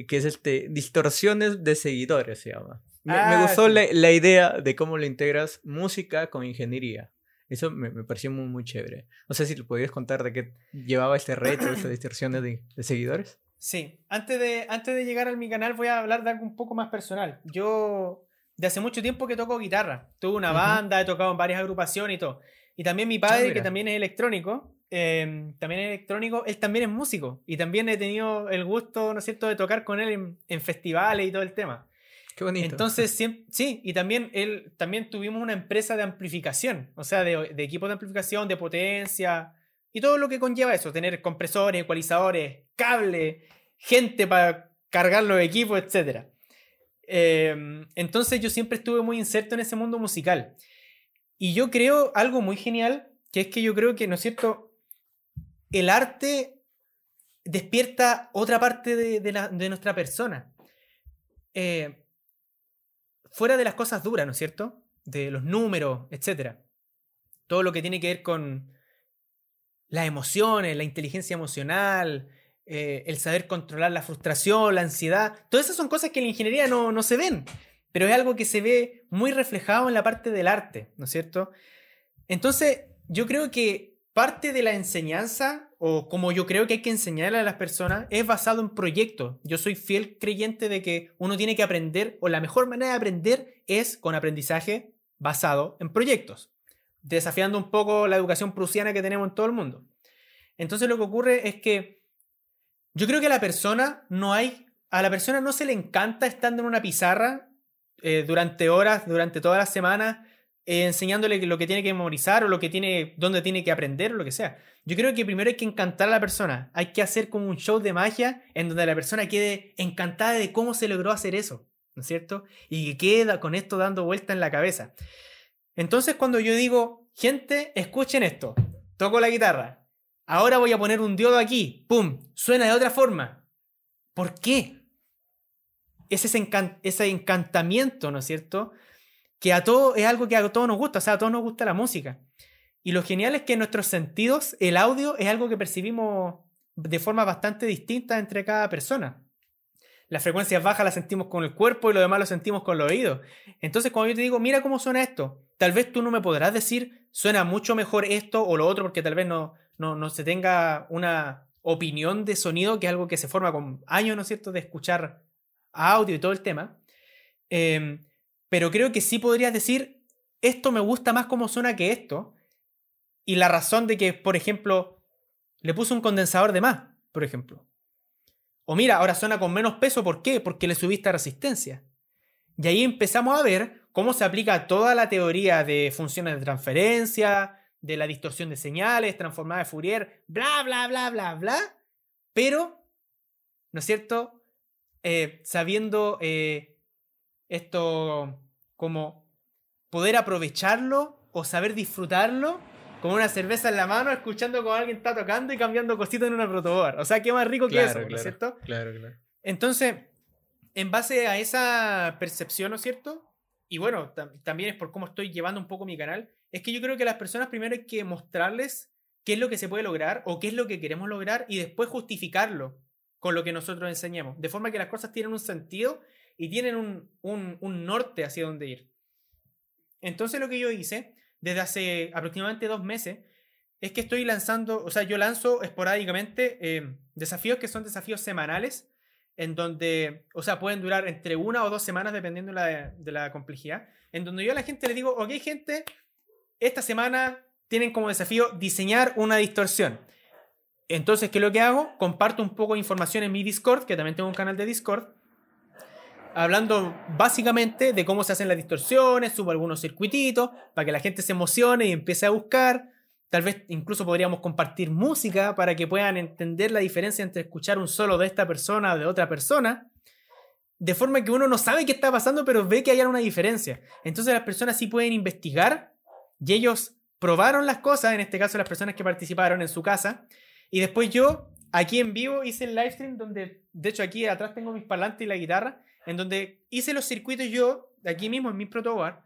S1: Que es este, distorsiones de seguidores, se llama. Me, ah, gustó la, idea de cómo le integras música con ingeniería. Eso me, pareció muy, muy chévere. No sé si le podías contar de qué llevaba este reto, estas distorsiones de, seguidores.
S2: Sí, antes de, antes de llegar a mi canal voy a hablar de algo un poco más personal. Yo, de hace mucho tiempo que toco guitarra. Tuve una banda, he tocado en varias agrupaciones y todo. Y también mi padre, ah, que también es electrónico, em, también es electrónico, él también es músico. Y también he tenido el gusto, ¿no es cierto?, de tocar con él en, festivales y todo el tema.
S1: Qué bonito.
S2: Entonces, sí, y también él, también tuvimos una empresa de amplificación, o sea, de, de equipos de amplificación, de potencia, y todo lo que conlleva eso, tener compresores, ecualizadores, cable, gente para cargar los equipos, etc. Em, entonces yo siempre estuve muy inserto en ese mundo musical. Y yo creo algo muy genial, que es que yo creo que, ¿no es cierto? El arte despierta otra parte de, nuestra persona. Eh, fuera de las cosas duras, ¿no es cierto? De los números, etc. Todo lo que tiene que ver con las emociones, la inteligencia emocional, eh, el saber controlar la frustración, la ansiedad. Todas esas son cosas que en la ingeniería no, no se ven pero es algo que se ve muy reflejado en la parte del arte, ¿no es cierto? Entonces, yo creo que parte de la enseñanza, o como yo creo que hay que enseñarle a las personas, es basado en proyectos. Yo soy fiel creyente de que uno tiene que aprender, o la mejor manera de aprender es con aprendizaje basado en proyectos, desafiando un poco la educación prusiana que tenemos en todo el mundo. Entonces lo que ocurre es que yo creo que a la persona no hay, a la persona no se le encanta estando en una pizarra eh, durante horas, durante toda la semana, eh, enseñándole lo que tiene que memorizar o lo que tiene, dónde tiene que aprender o lo que sea. Yo creo que primero hay que encantar a la persona. Hay que hacer como un show de magia en donde la persona quede encantada de cómo se logró hacer eso, ¿no es cierto? Y que queda con esto dando vuelta en la cabeza. Entonces cuando yo digo, gente, escuchen esto, toco la guitarra, ahora voy a poner un diodo aquí, ¡pum! Suena de otra forma. ¿Por qué? es ese, encantamiento, ¿no es cierto? Que a todo es algo que a todos nos gusta, o sea, a todos nos gusta la música. Y lo genial es que en nuestros sentidos, el audio es algo que percibimos de forma bastante distinta entre cada persona. Las frecuencias bajas las sentimos con el cuerpo y lo demás lo sentimos con los oídos. Entonces, cuando yo te digo, mira cómo suena esto, tal vez tú no me podrás decir, suena mucho mejor esto o lo otro, porque tal vez no, no, no se tenga una opinión de sonido, que es algo que se forma con años, ¿no es cierto?, de escuchar audio y todo el tema. Em, pero creo que sí podrías decir, esto me gusta más como suena que esto. Y la razón de que, por ejemplo, le puse un condensador de más, por ejemplo. O mira, ahora suena con menos peso, ¿por qué? Porque le subiste resistencia. Y ahí empezamos a ver cómo se aplica toda la teoría de funciones de transferencia, de la distorsión de señales, transformada de Fourier, bla, bla, bla, bla, bla. Pero, ¿no es cierto? Eh, sabiendo eh, esto como poder aprovecharlo o saber disfrutarlo con una cerveza en la mano, escuchando como alguien está tocando y cambiando cositas en una protoboard. O sea, qué más rico que eso, ¿no es cierto?
S1: Claro, claro.
S2: Entonces, en base a esa percepción, ¿no es cierto? Y bueno, también es por cómo estoy llevando un poco mi canal, es que yo creo que a las personas primero hay que mostrarles qué es lo que se puede lograr o qué es lo que queremos lograr y después justificarlo con lo que nosotros enseñemos. De forma que las cosas tienen un sentido y tienen un, un, norte hacia dónde ir. Entonces lo que yo hice desde hace aproximadamente dos meses es que estoy lanzando, o sea, yo lanzo esporádicamente eh, desafíos que son desafíos semanales en donde, o sea, pueden durar entre una o dos semanas dependiendo de la, complejidad, en donde yo a la gente le digo, ok gente, esta semana tienen como desafío diseñar una distorsión. Entonces, ¿qué es lo que hago? Comparto un poco de información en mi Discord, que también tengo un canal de Discord, hablando básicamente de cómo se hacen las distorsiones, subo algunos circuititos para que la gente se emocione y empiece a buscar. Tal vez incluso podríamos compartir música para que puedan entender la diferencia entre escuchar un solo de esta persona o de otra persona. De forma que uno no sabe qué está pasando, pero ve que hay una diferencia. Entonces las personas sí pueden investigar y ellos probaron las cosas, en este caso las personas que participaron en su casa. Y después yo, aquí en vivo, hice el live stream donde, de hecho aquí atrás tengo mis parlantes y la guitarra, en donde hice los circuitos yo, de aquí mismo en mi protoboard,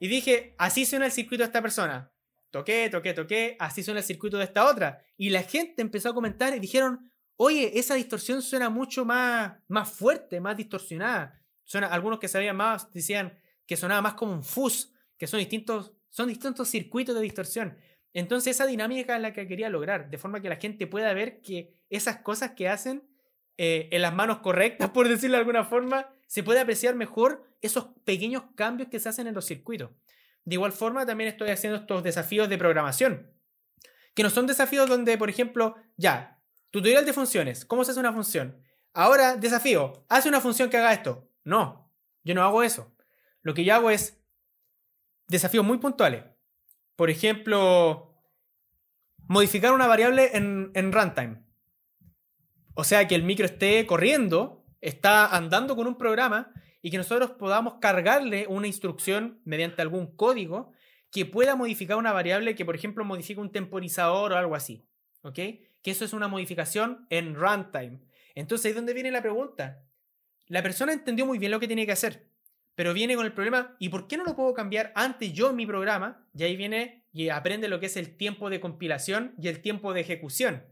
S2: y dije, así suena el circuito de esta persona toqué, toqué, toqué, así suena el circuito de esta otra. Y la gente empezó a comentar y dijeron, oye, esa distorsión suena mucho más, más fuerte, más distorsionada. Suena, algunos que sabían más decían que sonaba más como un fuzz, que son distintos, son distintos circuitos de distorsión. Entonces esa dinámica es la que quería lograr, de forma que la gente pueda ver que esas cosas que hacen eh, en las manos correctas, por decirlo de alguna forma, se puede apreciar mejor esos pequeños cambios que se hacen en los circuitos. De igual forma, también estoy haciendo estos desafíos de programación, que no son desafíos donde, por ejemplo, ya, tutorial de funciones, ¿cómo se hace una función? Ahora, desafío, hace una función que haga esto. No, yo no hago eso. Lo que yo hago es desafíos muy puntuales. Por ejemplo, modificar una variable en, en runtime. O sea, que el micro esté corriendo, está andando con un programa y que nosotros podamos cargarle una instrucción mediante algún código que pueda modificar una variable que, por ejemplo, modifica un temporizador o algo así. ¿Ok? Que eso es una modificación en runtime. Entonces, ahí es donde viene la pregunta. La persona entendió muy bien lo que tiene que hacer, pero viene con el problema, ¿y por qué no lo puedo cambiar antes yo en mi programa? Y ahí viene y aprende lo que es el tiempo de compilación y el tiempo de ejecución.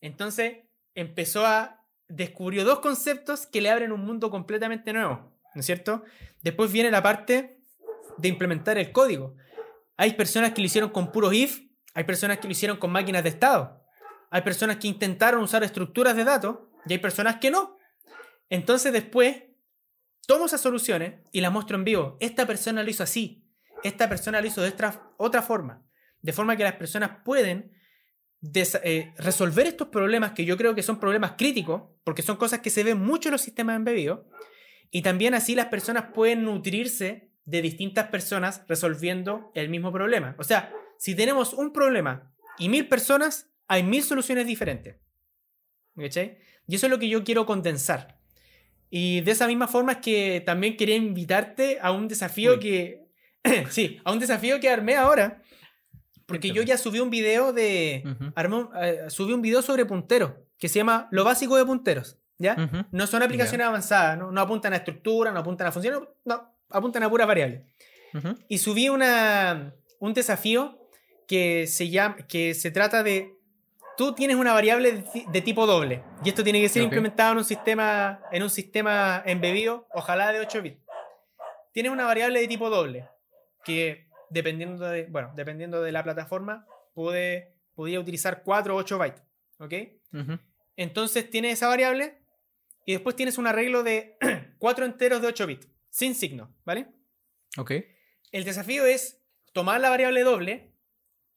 S2: Entonces, empezó a descubrió dos conceptos que le abren un mundo completamente nuevo, ¿no es cierto? Después viene la parte de implementar el código. Hay personas que lo hicieron con puros if, hay personas que lo hicieron con máquinas de estado, hay personas que intentaron usar estructuras de datos y hay personas que no. Entonces después tomo esas soluciones y las muestro en vivo. Esta persona lo hizo así, esta persona lo hizo de otra forma, de forma que las personas pueden eh, resolver estos problemas que yo creo que son problemas críticos, porque son cosas que se ven mucho en los sistemas embebidos, y también así las personas pueden nutrirse de distintas personas resolviendo el mismo problema. O sea, si tenemos un problema y mil personas, hay mil soluciones diferentes. ¿Cachai? Y eso es lo que yo quiero condensar. Y de esa misma forma es que también quería invitarte a un desafío que... sí, a un desafío que armé ahora, porque yo ya subí un video de. Eh, subí un video sobre punteros que se llama Lo básico de punteros. ¿Ya? No son aplicaciones avanzadas, ¿no? apuntan a estructura, no apuntan a funciones, no, apuntan a puras variables. Y subí una, un desafío que se, llama, que se trata de. Tú tienes una variable de, tipo doble. Y esto tiene que ser implementado en un sistema, en un sistema embebido, ojalá de 8 bits. Tienes una variable de tipo doble. Que dependiendo de, bueno, dependiendo de la plataforma, puede, podría utilizar 4 o 8 bytes. ¿Ok? Entonces tienes esa variable y después tienes un arreglo de 4 enteros de 8 bits, sin signo, ¿vale?
S1: Ok.
S2: El desafío es tomar la variable doble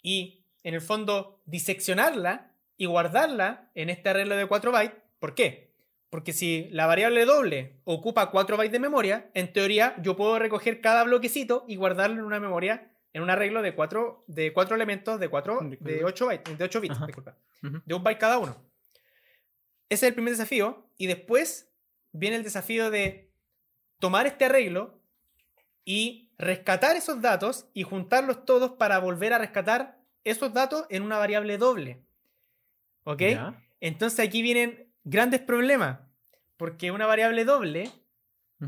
S2: y, en el fondo, diseccionarla y guardarla en este arreglo de 4 bytes. ¿Por qué? Porque si la variable doble ocupa 4 bytes de memoria, en teoría yo puedo recoger cada bloquecito y guardarlo en una memoria, en un arreglo de 4 de cuatro elementos de, 4, de 8 bytes, de 8 bits,
S1: Ajá.
S2: disculpa, de un byte cada uno. Ese es el primer desafío. Y después viene el desafío de tomar este arreglo y rescatar esos datos y juntarlos todos para volver a rescatar esos datos en una variable doble. ¿Ok? Entonces aquí vienen grandes problemas. Porque una variable doble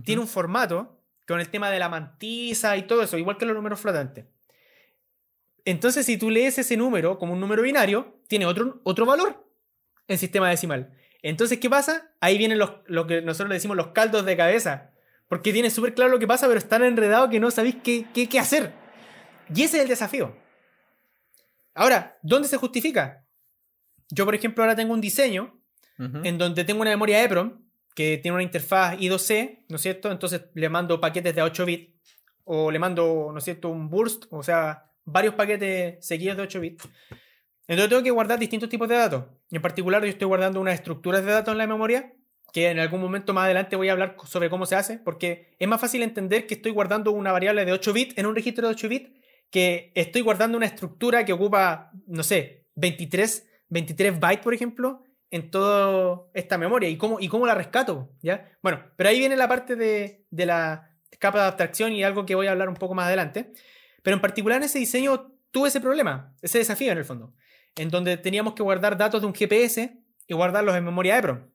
S2: tiene un formato con el tema de la mantisa y todo eso, igual que los números flotantes. Entonces, si tú lees ese número como un número binario, tiene otro, otro valor en sistema decimal. Entonces, ¿qué pasa? Ahí vienen los, lo que nosotros le decimos los caldos de cabeza. Porque tiene súper claro lo que pasa, pero es tan enredado que no sabéis qué, qué, qué hacer. Y ese es el desafío. Ahora, ¿dónde se justifica? Yo, por ejemplo, ahora tengo un diseño En donde tengo una memoria EPROM que tiene una interfaz I2C, ¿no es cierto? Entonces le mando paquetes de 8 bits o le mando, ¿no es cierto?, un burst, o sea, varios paquetes seguidos de 8 bits. Entonces tengo que guardar distintos tipos de datos. En particular yo estoy guardando unas estructuras de datos en la memoria que en algún momento más adelante voy a hablar sobre cómo se hace, porque es más fácil entender que estoy guardando una variable de 8 bits en un registro de 8 bits que estoy guardando una estructura que ocupa, no sé, 23, 23 bytes, por ejemplo, en toda esta memoria y cómo, y cómo la rescato, ¿ya? Bueno, pero ahí viene la parte de, de la capa de abstracción y algo que voy a hablar un poco más adelante. Pero en particular en ese diseño tuve ese problema, ese desafío en el fondo, en donde teníamos que guardar datos de un GPS y guardarlos en memoria EPROM.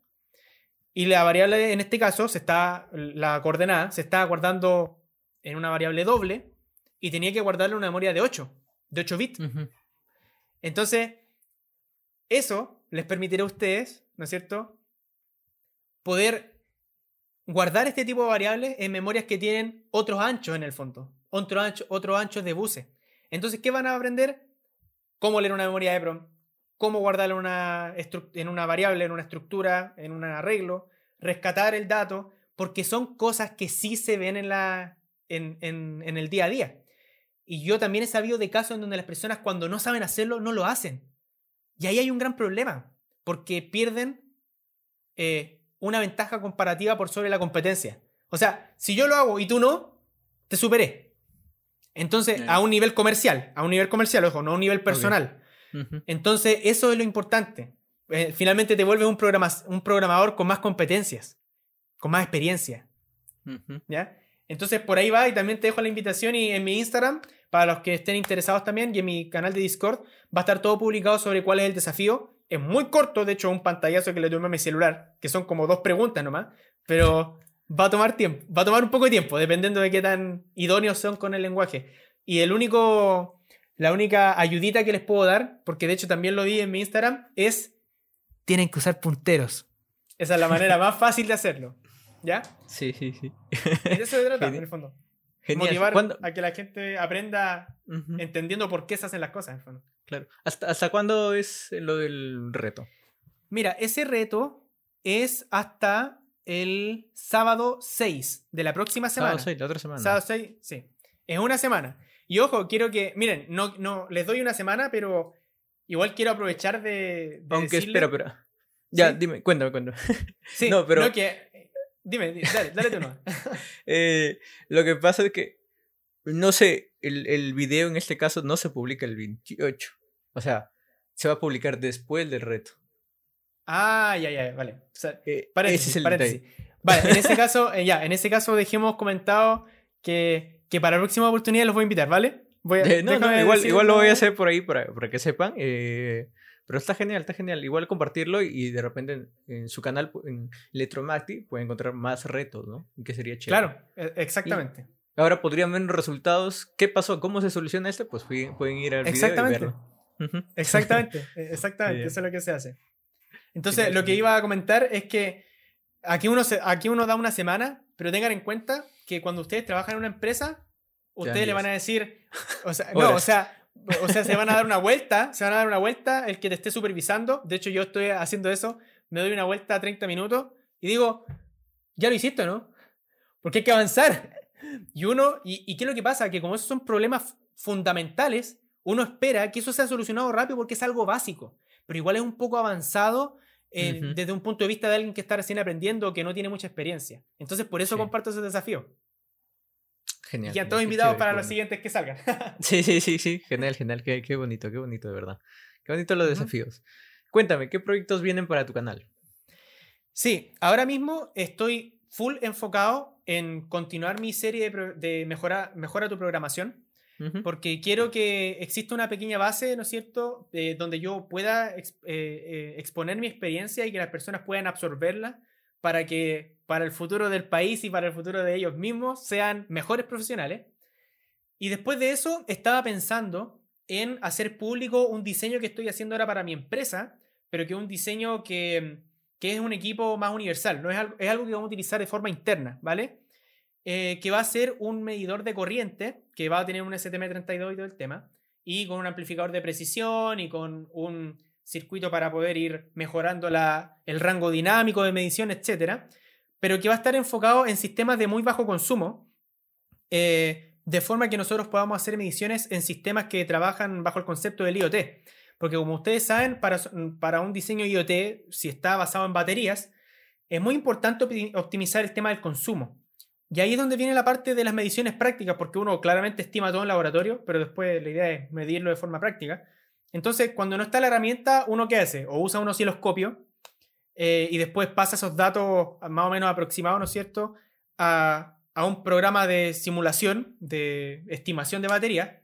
S2: Y la variable en este caso, se está, la coordenada, se está guardando en una variable doble y tenía que guardarla en una memoria de 8, de 8 bits. Entonces, eso les permitirá a ustedes, ¿no es cierto? Poder guardar este tipo de variables en memorias que tienen otros anchos en el fondo, otro ancho, otros anchos de buses. Entonces, ¿qué van a aprender? Cómo leer una memoria EPROM, cómo guardarla en una, en una variable, en una estructura, en un arreglo, rescatar el dato, porque son cosas que sí se ven en, la, en- en el día a día. Y yo también he sabido de casos en donde las personas cuando no saben hacerlo, no lo hacen. Y ahí hay un gran problema, porque pierden eh, una ventaja comparativa por sobre la competencia. O sea, si yo lo hago y tú no, te superé. Entonces, a un nivel comercial, a un nivel comercial, ojo, no a un nivel personal. Entonces, eso es lo importante. Eh, finalmente te vuelves un, programa- un programador con más competencias, con más experiencia. ¿ya? Entonces, por ahí va y también te dejo la invitación y en mi Instagram, para los que estén interesados también, y en mi canal de Discord, va a estar todo publicado sobre cuál es el desafío. Es muy corto, de hecho, un pantallazo que le tomé a mi celular, que son como dos preguntas nomás, pero va a tomar tiempo, va a tomar un poco de tiempo, dependiendo de qué tan idóneos son con el lenguaje. Y el único, la única ayudita que les puedo dar, porque de hecho también lo di en mi Instagram, es tienen que usar punteros. Esa es la manera más fácil de hacerlo. ¿Ya?
S1: Sí, sí, sí.
S2: De eso se trata, en el fondo.
S1: Genial.
S2: Motivar
S1: ¿Cuándo-
S2: a que la gente aprenda entendiendo por qué se hacen las cosas, en el fondo.
S1: Claro. ¿Hasta, ¿Hasta cuándo es lo del reto?
S2: Mira, ese reto es hasta el sábado 6 de la próxima semana.
S1: Sábado seis, la otra semana.
S2: Sábado 6, sí. Es una semana. Y ojo, quiero que, miren, no, no, les doy una semana, pero igual quiero aprovechar de... de
S1: Aunque
S2: decirle-
S1: espera, pero. Ya,
S2: ¿Sí?
S1: dime, cuéntame, cuéntame.
S2: Sí,
S1: no, pero-
S2: que, dime, di- dale, dale tú no.
S1: Eh, lo que pasa es que, no sé, el, el video en este caso no se publica el 28. O sea, se va a publicar después del reto.
S2: Ah, ya, ya, vale. O sea,
S1: Eh,
S2: Paréntesis,
S1: ese es el
S2: paréntesis.
S1: detalle.
S2: Vale, en ese caso, eh, ya, en ese caso dejemos comentado que, que para la próxima oportunidad los voy a invitar, ¿vale? Voy a-
S1: Eh, no, no, igual, igual lo voy a hacer por ahí para, para que sepan. eh, pero está genial, está genial. Igual compartirlo y, y de repente en, en su canal, en Electromacti, pueden encontrar más retos, ¿no? Que sería chévere.
S2: Claro, e- exactamente.
S1: Ahora podrían ver resultados. ¿Qué pasó? ¿Cómo se soluciona esto? Pues pueden ir al video y
S2: Exactamente.
S1: verlo.
S2: Exactamente, eh, exactamente, eso es lo que se hace. Entonces, lo que iba a comentar es que aquí uno, se- aquí uno da una semana, pero tengan en cuenta que cuando ustedes trabajan en una empresa, ustedes le van a decir, o sea, no, o sea, o sea, se van a dar una vuelta, se van a dar una vuelta el que te esté supervisando. De hecho, yo estoy haciendo eso, me doy una vuelta a 30 minutos y digo, ya lo hiciste, ¿no? Porque hay que avanzar. Y uno, y, y, qué es lo que pasa? Que como esos son problemas fundamentales, uno espera que eso sea solucionado rápido porque es algo básico, pero igual es un poco avanzado eh, desde un punto de vista de alguien que está recién aprendiendo o que no tiene mucha experiencia. Entonces, por eso comparto ese desafío. Genial. Y a todos invitados para los siguientes que salgan.
S1: sí, sí, sí, sí. Genial, genial. Qué, qué, bonito, qué bonito, de verdad. Qué bonito los desafíos. Cuéntame, ¿qué proyectos vienen para tu canal?
S2: Sí, ahora mismo estoy full enfocado en continuar mi serie de, de mejora, mejora tu programación porque quiero que exista una pequeña base, ¿no es cierto?, donde yo pueda eh, eh, exponer mi experiencia y que las personas puedan absorberla para que para el futuro del país y para el futuro de ellos mismos sean mejores profesionales. Y después de eso, estaba pensando en hacer público un diseño que estoy haciendo ahora para mi empresa, pero que es un diseño que, que es un equipo más universal, no es algo, es algo que vamos a utilizar de forma interna, ¿vale? Eh, que va a ser un medidor de corriente, que va a tener un STM32 y todo el tema, y con un amplificador de precisión y con un circuito para poder ir mejorando la, el rango dinámico de medición, etc. Pero que va a estar enfocado en sistemas de muy bajo consumo, eh, de forma que nosotros podamos hacer mediciones en sistemas que trabajan bajo el concepto del IoT. Porque como ustedes saben, para, para un diseño IoT, si está basado en baterías, es muy importante optimizar el tema del consumo. Y ahí es donde viene la parte de las mediciones prácticas, porque uno claramente estima todo en laboratorio, pero después la idea es medirlo de forma práctica. Entonces, cuando no está la herramienta, ¿uno qué hace? O usa un osciloscopio eh, y después pasa esos datos más o menos aproximados, ¿no es cierto?, a, a un programa de simulación, de estimación de batería.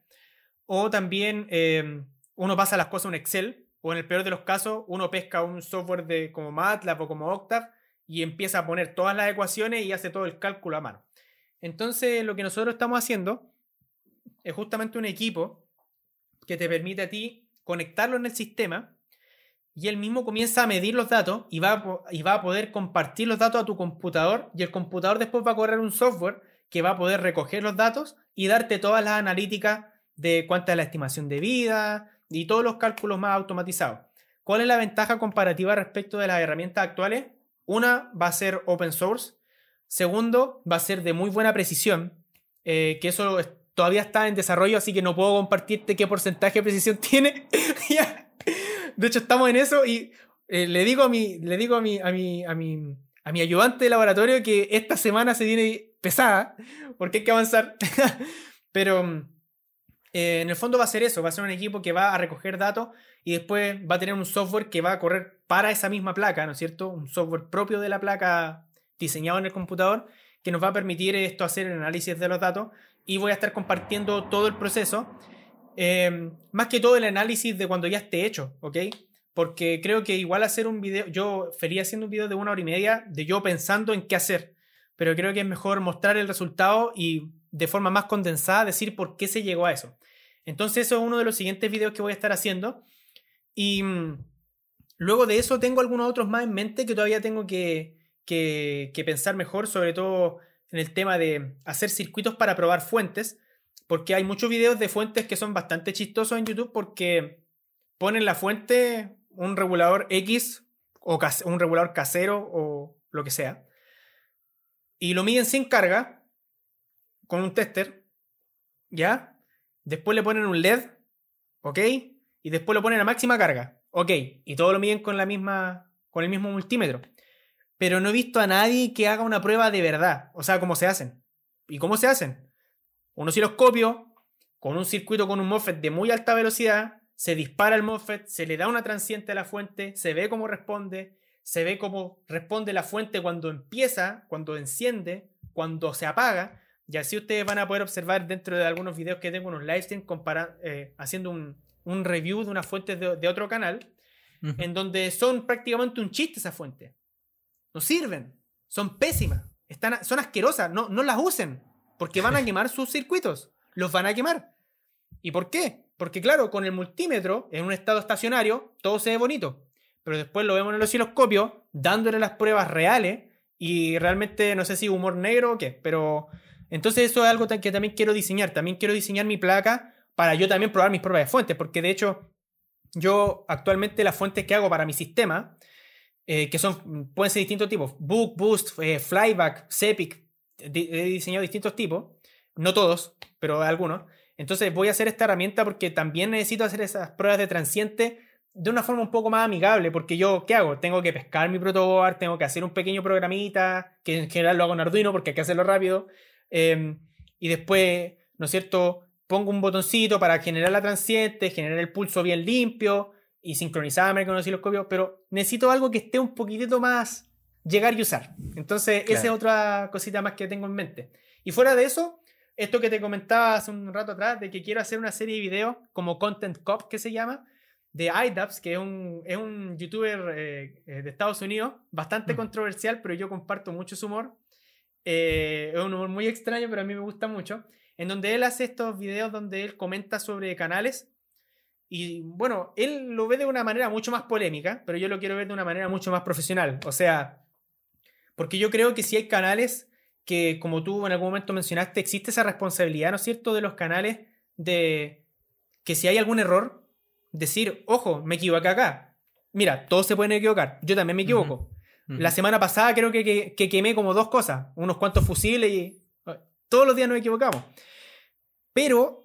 S2: O también eh, uno pasa las cosas en Excel, o en el peor de los casos, uno pesca un software de, como MATLAB o como Octave y empieza a poner todas las ecuaciones y hace todo el cálculo a mano. Entonces, lo que nosotros estamos haciendo es justamente un equipo que te permite a ti conectarlo en el sistema y él mismo comienza a medir los datos y va a, y va a poder compartir los datos a tu computador y el computador después va a correr un software que va a poder recoger los datos y darte todas las analíticas de cuánta es la estimación de vida y todos los cálculos más automatizados. ¿Cuál es la ventaja comparativa respecto de las herramientas actuales? Una va a ser open source. Segundo, va a ser de muy buena precisión, eh, que eso todavía está en desarrollo, así que no puedo compartirte qué porcentaje de precisión tiene. De hecho, estamos en eso y eh, le digo, a mi, le digo a, mi, a, mi, a, mi, a mi ayudante de laboratorio que esta semana se viene pesada, porque hay que avanzar. Pero eh, en el fondo va a ser eso, va a ser un equipo que va a recoger datos y después va a tener un software que va a correr para esa misma placa, ¿no es cierto? Un software propio de la placa diseñado en el computador que nos va a permitir esto hacer el análisis de los datos y voy a estar compartiendo todo el proceso, em, más que todo el análisis de cuando ya esté hecho, ¿ok? Porque creo que igual hacer un video, yo feliz haciendo un video de una hora y media de yo pensando en qué hacer, pero creo que es mejor mostrar el resultado y de forma más condensada decir por qué se llegó a eso. Entonces eso es uno de los siguientes videos que voy a estar haciendo y mm, luego de eso tengo algunos otros más en mente que todavía tengo que, pensar mejor, sobre todo en el tema de hacer circuitos para probar fuentes, porque hay muchos videos de fuentes que son bastante chistosos en YouTube porque ponen la fuente, un regulador X o un regulador casero o lo que sea, y lo miden sin carga con un tester, ¿ya? Después le ponen un LED, ¿ok? y después lo ponen a máxima carga. Ok, y todo lo miden con, la misma, con el mismo multímetro. Pero no he visto a nadie que haga una prueba de verdad. O sea, cómo se hacen. ¿Y cómo se hacen? Un osciloscopio con un circuito con un MOSFET de muy alta velocidad, se dispara el MOSFET, se le da una transiente a la fuente, se ve cómo responde, se ve cómo responde la fuente cuando empieza, cuando enciende, cuando se apaga. Y así ustedes van a poder observar dentro de algunos videos que tengo, unos live stream, eh, haciendo un, un review de una fuente de, otro canal, en donde son prácticamente un chiste esas fuentes. No sirven, son pésimas, están, son asquerosas, no, no las usen, porque van a quemar sus circuitos, los van a quemar. ¿Y por qué? Porque claro, con el multímetro, en un estado estacionario, todo se ve bonito, pero después lo vemos en el osciloscopio, dándole las pruebas reales, y realmente no sé si humor negro o qué, pero entonces eso es algo que también quiero diseñar, también quiero diseñar mi placa para yo también probar mis propias fuentes, porque de hecho yo actualmente las fuentes que hago para mi sistema, eh, que son, pueden ser distintos tipos, Book, Boost, eh, Flyback, Cepic, he diseñado distintos tipos, no todos, pero algunos. Entonces voy a hacer esta herramienta porque también necesito hacer esas pruebas de transiente de una forma un poco más amigable, porque yo, ¿qué hago? Tengo que pescar mi protoboard, tengo que hacer un pequeño programita, que en general lo hago en Arduino porque hay que hacerlo rápido, em, y después, ¿no es cierto? Pongo un botoncito para generar la transiente, generar el pulso bien limpio y sincronizarme con el osciloscopio, pero necesito algo que esté un poquitito más llegar y usar. Entonces, esa es otra cosita más que tengo en mente. Y fuera de eso, esto que te comentaba hace un rato atrás, de que quiero hacer una serie de videos como Content Cop, que se llama, de IDAPS, que es un, es un youtuber eh, eh, de Estados Unidos, bastante mm. controversial, pero yo comparto mucho su humor. Eh, es un humor muy extraño, pero a mí me gusta mucho. En donde él hace estos videos donde él comenta sobre canales. Y bueno, él lo ve de una manera mucho más polémica, pero yo lo quiero ver de una manera mucho más profesional. O sea, porque yo creo que si hay canales que, como tú en algún momento mencionaste, existe esa responsabilidad, ¿no es cierto?, de los canales de que si hay algún error, decir, ojo, me equivoqué acá. Mira, todos se pueden equivocar, yo también me equivoco. La semana pasada creo que, quemé como dos cosas, unos cuantos fusibles y todos los días nos equivocamos. Pero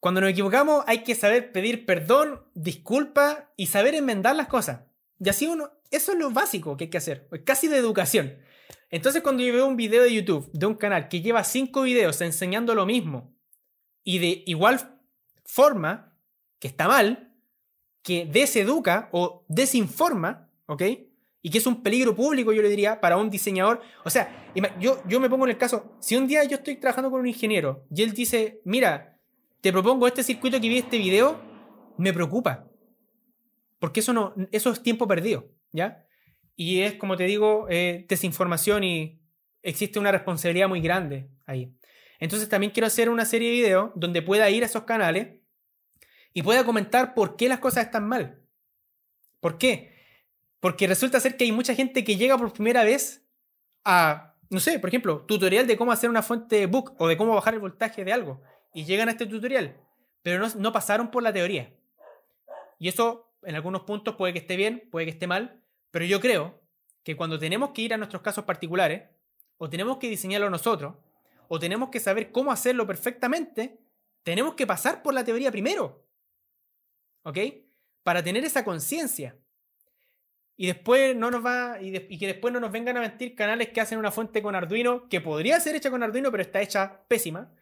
S2: cuando nos equivocamos hay que saber pedir perdón, disculpa y saber enmendar las cosas. Y así uno, eso es lo básico que hay que hacer, casi de educación. Entonces cuando yo veo un video de YouTube de un canal que lleva cinco videos enseñando lo mismo y de igual forma, que está mal, que deseduca o desinforma, ¿ok? Y que es un peligro público, yo le diría, para un diseñador. O sea, yo, yo me pongo en el caso, si un día yo estoy trabajando con un ingeniero y él dice, mira, te propongo este circuito que vi este video, me preocupa. Porque eso, no, eso es tiempo perdido, ¿ya? Y es, como te digo, eh, desinformación y existe una responsabilidad muy grande ahí. Entonces también quiero hacer una serie de videos donde pueda ir a esos canales y pueda comentar por qué las cosas están mal. ¿Por qué? Porque resulta ser que hay mucha gente que llega por primera vez a, no sé, por ejemplo, tutorial de cómo hacer una fuente book o de cómo bajar el voltaje de algo. Y llegan a este tutorial, pero no, no pasaron por la teoría. Y eso en algunos puntos puede que esté bien, puede que esté mal, pero yo creo que cuando tenemos que ir a nuestros casos particulares, o tenemos que diseñarlo nosotros, o tenemos que saber cómo hacerlo perfectamente, tenemos que pasar por la teoría primero. ¿Ok? Para tener esa conciencia. Y después no nos va. Y, que después no nos vengan a mentir canales que hacen una fuente con Arduino, que podría ser hecha con Arduino, pero está hecha pésima.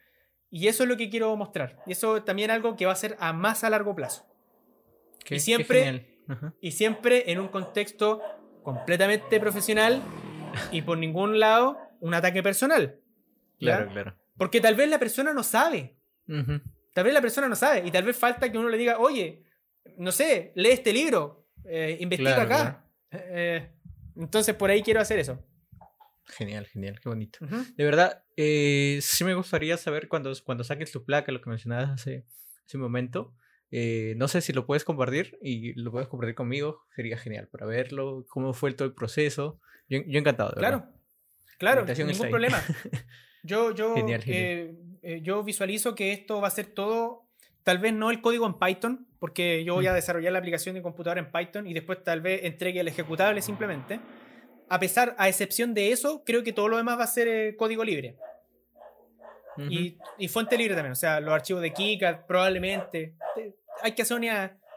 S2: Y eso es lo que quiero mostrar. Y eso también es algo que va a ser a más a largo plazo. y siempre. Y siempre en un contexto completamente profesional y por ningún lado un ataque personal.
S1: Claro, claro.
S2: Porque tal vez la persona no sabe. Tal vez la persona no sabe. Y tal vez falta que uno le diga, oye, no sé, lee este libro, eh, investiga acá. Eh, entonces por ahí quiero hacer eso.
S1: Genial, genial, qué bonito. De verdad, eh, sí me gustaría saber cuando, cuando saques tu placa, lo que mencionabas hace, hace un momento. No sé si lo puedes compartir y lo puedes compartir conmigo, sería genial para verlo, cómo fue todo el proceso. Yo, yo encantado.
S2: claro, claro, ningún problema. Yo, yo, yo visualizo que esto va a ser todo Tal vez no el código en Python, porque yo voy a mm. desarrollar la aplicación de computador en Python y después tal vez entregue el ejecutable simplemente. A pesar, a excepción de eso, creo que todo lo demás va a ser eh, código libre. y, fuente libre también, o sea, los archivos de KiCad probablemente. Hay que hacer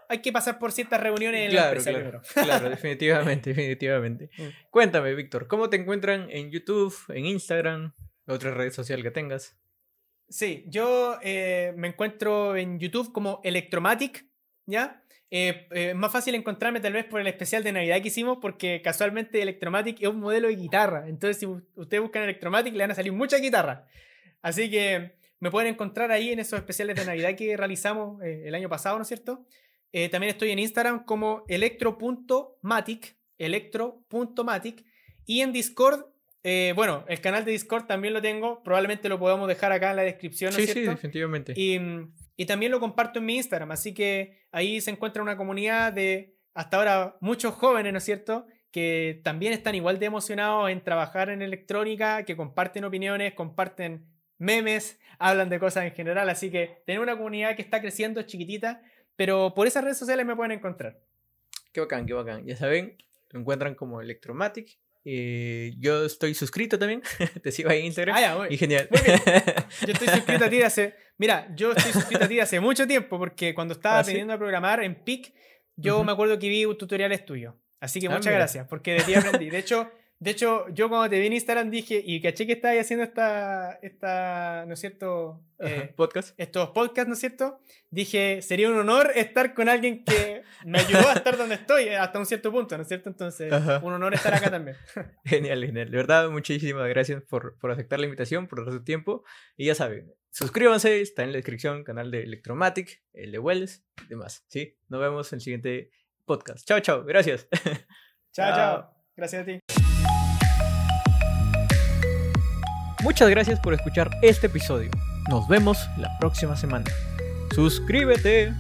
S2: hay que pasar por ciertas reuniones en la empresa
S1: claro, claro, definitivamente, definitivamente. Mm. Cuéntame, Víctor, ¿cómo te encuentran en YouTube, en Instagram, otra red social que tengas?
S2: Sí, yo eh, me encuentro en YouTube como Electromatic, ¿ya? Eh, eh, es más fácil encontrarme tal vez por el especial de Navidad que hicimos porque casualmente Electromatic es un modelo de guitarra. Entonces si ustedes buscan Electromatic le van a salir muchas guitarras. Así que me pueden encontrar ahí en esos especiales de Navidad que realizamos el año pasado, ¿no es cierto? también estoy en Instagram como electro.matic, electro.matic y en Discord eh, bueno, el canal de Discord también lo tengo. Probablemente lo podamos dejar acá en la descripción.
S1: sí, sí, definitivamente.
S2: Y, también lo comparto en mi Instagram. Así que ahí se encuentra una comunidad de hasta ahora muchos jóvenes, ¿no es cierto? Que también están igual de emocionados en trabajar en electrónica, que comparten opiniones, comparten memes, hablan de cosas en general. Así que tener una comunidad que está creciendo, chiquitita, pero por esas redes sociales me pueden encontrar.
S1: Qué bacán, qué bacán. Ya saben, lo encuentran como Electromatic Eh, yo estoy suscrito también. Te sigo ahí en Instagram.
S2: Ah, ya, muy-
S1: y genial.
S2: muy bien. Yo estoy suscrito a ti hace. Mira, yo estoy suscrito a ti hace mucho tiempo porque cuando estaba
S1: ¿Ah, sí?
S2: aprendiendo a programar en PIC, yo
S1: Ujú.
S2: me acuerdo que vi tutoriales tuyos. Así que
S1: Ah,
S2: muchas
S1: mira.
S2: gracias, porque de ti aprendí. De hecho, de hecho, yo cuando te vi en Instagram dije, y caché que estabas haciendo esta, esta, ¿no es cierto? Eh,
S1: Podcast.
S2: estos podcasts, ¿no es cierto? Dije, sería un honor estar con alguien que me ayudó a estar donde estoy eh, hasta un cierto punto, ¿no es cierto? Entonces,
S1: Ajá.
S2: un honor estar acá también.
S1: Genial, genial. De verdad, muchísimas gracias por, por aceptar la invitación, por dar su tiempo. Y ya saben, suscríbanse, está en la descripción, canal de Electromatic, el de Wells y demás. ¿sí? Nos vemos en el siguiente podcast. Chao, chao. Gracias.
S2: Chao,
S1: Chao.
S2: chao. Gracias a ti.
S1: Muchas gracias por escuchar este episodio. Nos vemos la próxima semana. Suscríbete.